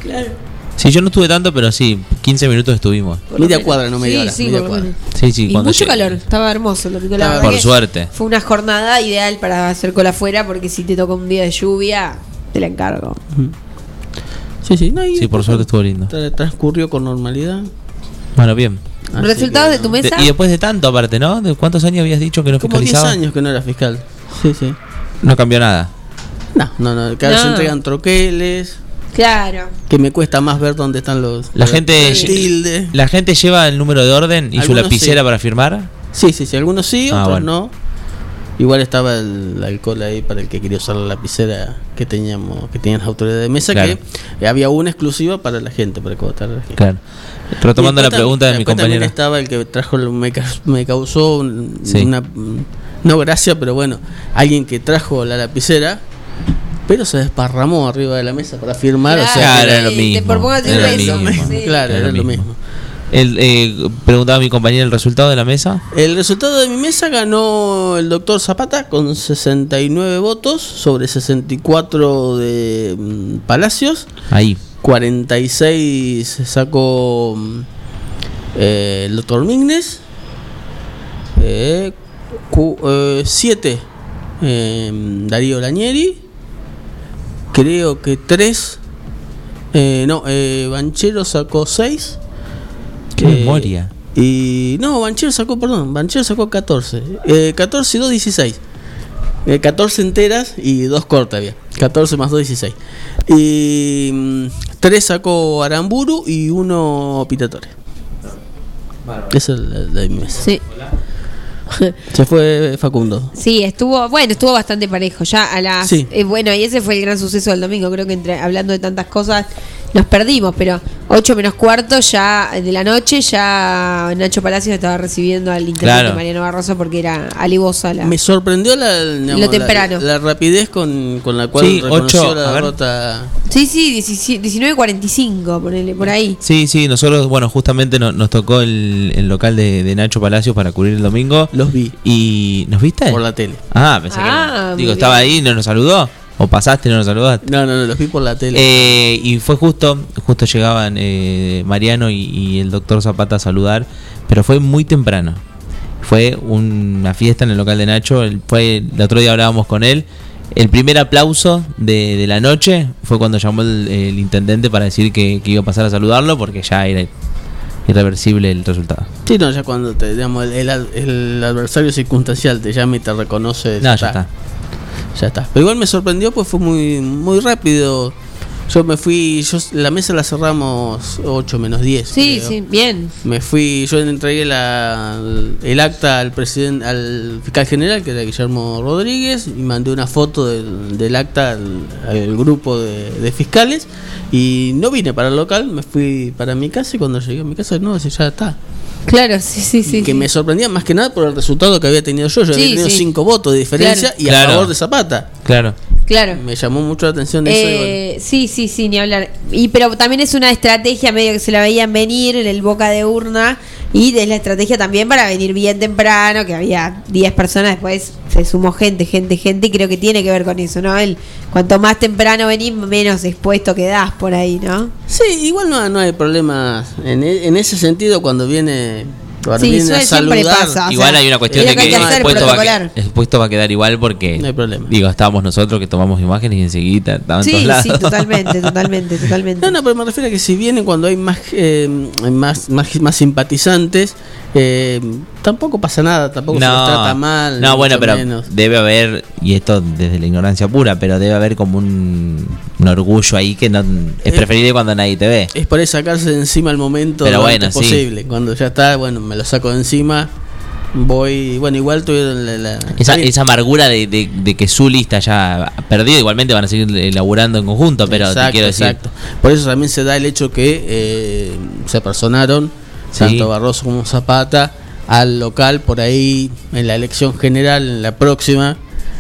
Sí, yo no estuve tanto, pero sí, 15 minutos estuvimos. Media cuadra, no media Sí, hora. sí, media cuadra. Sí, sí, y mucho llegué- calor, estaba hermoso. Lo que la Por suerte. Fue una jornada ideal para hacer cola afuera porque si te toca un día de lluvia, te la encargo. Sí, sí, no, y Sí, por suerte estuvo lindo. tra- transcurrió con normalidad. Bueno, bien. Así ¿Resultados que- de tu mesa? De- y después de tanto, aparte, ¿no? ¿De cuántos años habías dicho que no Como 10 fiscalizaba? años que no era fiscal. Sí, sí. No cambió nada. No, no, no. Cada vez No. se entregan troqueles. Claro. Que me cuesta más ver dónde están los. La los- gente, tilde. la gente lleva el número de orden y su Algunos lapicera sí. para firmar. Sí, sí, sí. Algunos sí, Ah, otros bueno. no. Igual estaba el alcohol ahí para el que quería usar la lapicera que teníamos, que tenían las autoridades de mesa, Claro. que había una exclusiva para la gente, para que votara la gente. Claro. Retomando la pregunta de mi compañera. estaba el que trajo, me, ca- me causó un- Sí. una. No gracia, pero bueno, alguien que trajo la lapicera, pero se desparramó arriba de la mesa para firmar. o sea, Claro, era lo mismo. Te propongo Era lo eso. mismo. Sí. Claro, Era era lo lo mismo. mismo. El, eh, preguntaba mi compañera el resultado de la mesa. El resultado de mi mesa ganó el doctor Zapata con 69 votos sobre 64 de mm, Palacios. Ahí. 46 sacó mm, eh, el doctor Mignes. 7 Darío Lanieri. Creo que 3. no, eh, Banchero sacó 6. Qué memoria. Y no, Banchero sacó, perdón, Banchero sacó 14. Eh, 14 y 2, 16. Eh, 14 enteras y 2 cortas había. 14 más 2, 16. Y 3 sacó Aramburu y 1 Pitatore. Esa es la, la de mi mesa. Sí. [laughs] Se fue Facundo. Sí, estuvo, bueno, estuvo bastante parejo. Ya a las. Sí. eh, bueno, y ese fue el gran suceso del domingo. Creo que entre, hablando de tantas cosas nos perdimos, pero 8 menos cuarto ya de la noche, ya Nacho Palacios estaba recibiendo al intendente Claro. Mariano Barroso porque era alivosa la. Me sorprendió la, digamos, Lo temprano. la, la rapidez con, con la cual Sí, reconoció ocho, la a ver. derrota. Sí, sí, 17 19.45, ponele, por ahí. Sí, sí, nosotros, bueno, justamente no- nos tocó el, el local de, de Nacho Palacios para cubrir el domingo. Los vi. ¿Y nos viste? Por la tele. Ah, pensé Ah, que. Digo, estaba ahí, no nos saludó. ¿O pasaste y no nos saludaste? No, no, no, los vi por la tele. Eh, y fue justo, justo llegaban eh, Mariano y, y el doctor Zapata a saludar, pero fue muy temprano. Fue una fiesta en el local de Nacho. El, fue, el otro día hablábamos con él. El primer aplauso de, de la noche fue cuando llamó el, el intendente para decir que, que iba a pasar a saludarlo porque ya era irreversible el resultado. Sí, no, ya cuando te, digamos, el, el, el adversario circunstancial te llama y te reconoce. No, ya está. Ya está. Pero igual me sorprendió, pues fue muy muy rápido. Yo me fui, yo la mesa la cerramos 8 menos 10. Sí, creo. sí, bien. Me fui, yo entregué la, el acta al presidente, al fiscal general, que era Guillermo Rodríguez, y mandé una foto del, del acta al, al grupo de, de fiscales. Y no vine para el local, me fui para mi casa y cuando llegué a mi casa, no, ya está. Claro, sí, sí, sí. que sí. me sorprendía más que nada por el resultado que había tenido yo. Yo Sí, había tenido sí. 5 votos de diferencia Claro. y a Claro. favor de Zapata. Claro. Claro. Me llamó mucho la atención eso. bueno. Eh, sí, sí, sí, ni hablar. Y pero también es una estrategia medio que se la veían venir en el boca de urna y es la estrategia también para venir bien temprano, que había 10 personas, después se sumó gente, gente, gente y creo que tiene que ver con eso, ¿no? El cuanto más temprano venís, menos expuesto quedás por ahí, ¿no? Sí, igual no, no hay problemas. En, en ese sentido, cuando viene Sí, a siempre saludar, pasa, o Igual sea, hay una cuestión es de que que el puesto, va a, protocolar. que- el puesto va a quedar igual porque No hay problema. digo, estábamos nosotros que tomamos imágenes y enseguida estaban Sí, todos lados. sí, totalmente, [laughs] totalmente, totalmente. No, no, pero me refiero a que si vienen cuando hay más eh, más, más, más simpatizantes, eh, tampoco pasa nada, tampoco se trata mal. no bueno, pero menos. debe haber, y esto desde la ignorancia pura, pero debe haber como un, un orgullo ahí que no es Eh, preferible cuando nadie te ve. Es por ahí sacarse de encima el momento Pero bueno, sí. posible. Cuando ya está, bueno, me lo saco de encima. Voy, bueno, igual tuvieron la, la- Esa, amargura de, de, de que Zully está ya perdido, igualmente van a seguir elaborando en conjunto, pero te quiero decir. exacto. Por eso también se da el hecho que eh, se personaron Sí. tanto Barroso como Zapata al local por ahí en la elección general, en la próxima.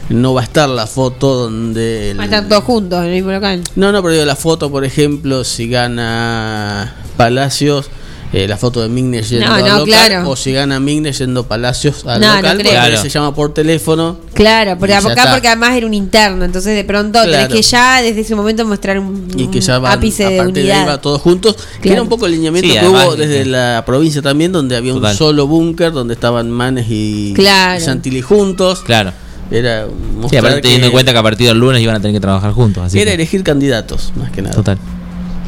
No va a estar la foto donde. el- Van a estar todos juntos en el mismo local. No, no, pero digo, la foto, por ejemplo, si gana Palacios, eh, la foto de Mignes yendo No, al no, local, claro. o si gana Mignes yendo Palacios al No, local, porque Claro. se llama por teléfono. Claro, porque Y ya acá está. porque además era un interno, entonces de pronto tenés Claro. que ya desde ese momento mostrar un, Y que ya van, ápice a de de ahí unidad. va todos juntos. Que era un poco el lineamiento Sí, que hubo desde eh, la provincia también, donde había un solo búnker, donde estaban Manes y, Claro. y Santilli juntos. Claro. Era Sí, aparte teniendo en cuenta que a partir del lunes iban a tener que trabajar juntos. Así era que- elegir candidatos, más que nada. total.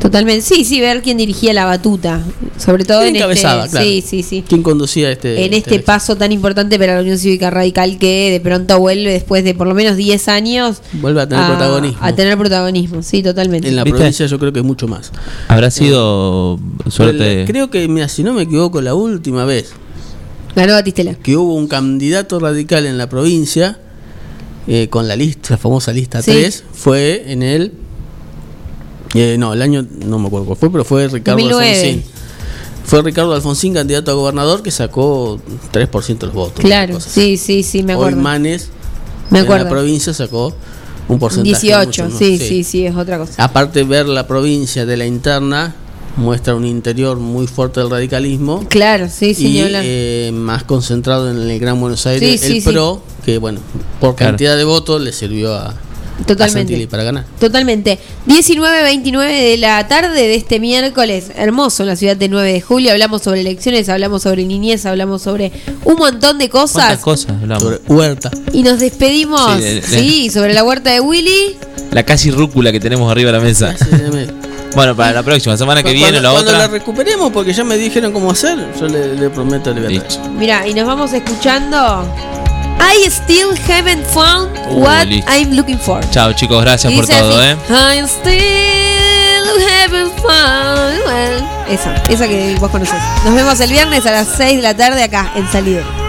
Totalmente, sí, sí, ver quién dirigía la batuta, sobre todo ¿Quién en encabezaba, este, claro? sí, sí, sí. ¿Quién conducía este? En este paso tan importante para la Unión Cívica Radical que de pronto vuelve después de por lo menos 10 años Vuelve a tener protagonismo. a tener protagonismo, sí, totalmente. En la ¿Viste? provincia yo creo que es mucho más. Habrá sido suerte. El- creo que, mira, si no me equivoco, la última vez Ganó Batistela. que hubo un candidato radical en la provincia eh, con la lista, la famosa lista Sí. 3, fue en el. Eh, no, el año no me acuerdo cuál fue, pero fue Ricardo 2009. Alfonsín. Fue Ricardo Alfonsín, candidato a gobernador, que sacó 3% de los votos. Claro, sí, sí, sí, me Hoy acuerdo. Manes Me en acuerdo. la provincia sacó un porcentaje. 18, mucho más, sí, sí, sí, es otra cosa. Aparte ver la provincia de la interna muestra un interior muy fuerte del radicalismo Claro, sí, sí, y eh, más concentrado en el Gran Buenos Aires, Sí, sí, el sí. PRO, que bueno, por Claro. cantidad de votos le sirvió a, a Totalmente. Santilli para ganar. Totalmente. 19.29 de la tarde de este miércoles, hermoso en la ciudad de 9 de julio. Hablamos sobre elecciones, hablamos sobre niñez, hablamos sobre un montón de ¿Cuántas cosas. cosas hablamos? Sobre Huerta. Y nos despedimos, Sí, de- de- sí, sobre la huerta de Willy. La casi rúcula que tenemos arriba de la mesa. Bueno, para la próxima semana que Cuando- viene, la cuando otra. la recuperemos, porque ya me dijeron cómo hacer, yo le, le prometo libertad. Mira, y nos vamos escuchando. I still haven't found what. I'm looking for. Chao, chicos, gracias por todo, así, ¿eh? I still haven't found Esa, esa que vos conocés. Nos vemos el viernes a las 6 de la tarde acá en Salida.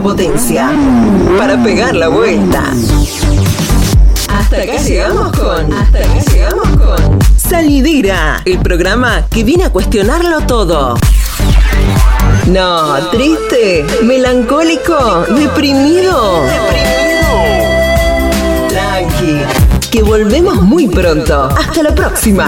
Potencia para pegar la vuelta. Hasta acá llegamos con. Hasta acá llegamos con. Salidera, el programa que viene a cuestionarlo todo. No, triste, melancólico, deprimido. Tranqui, que volvemos muy pronto. Hasta la próxima.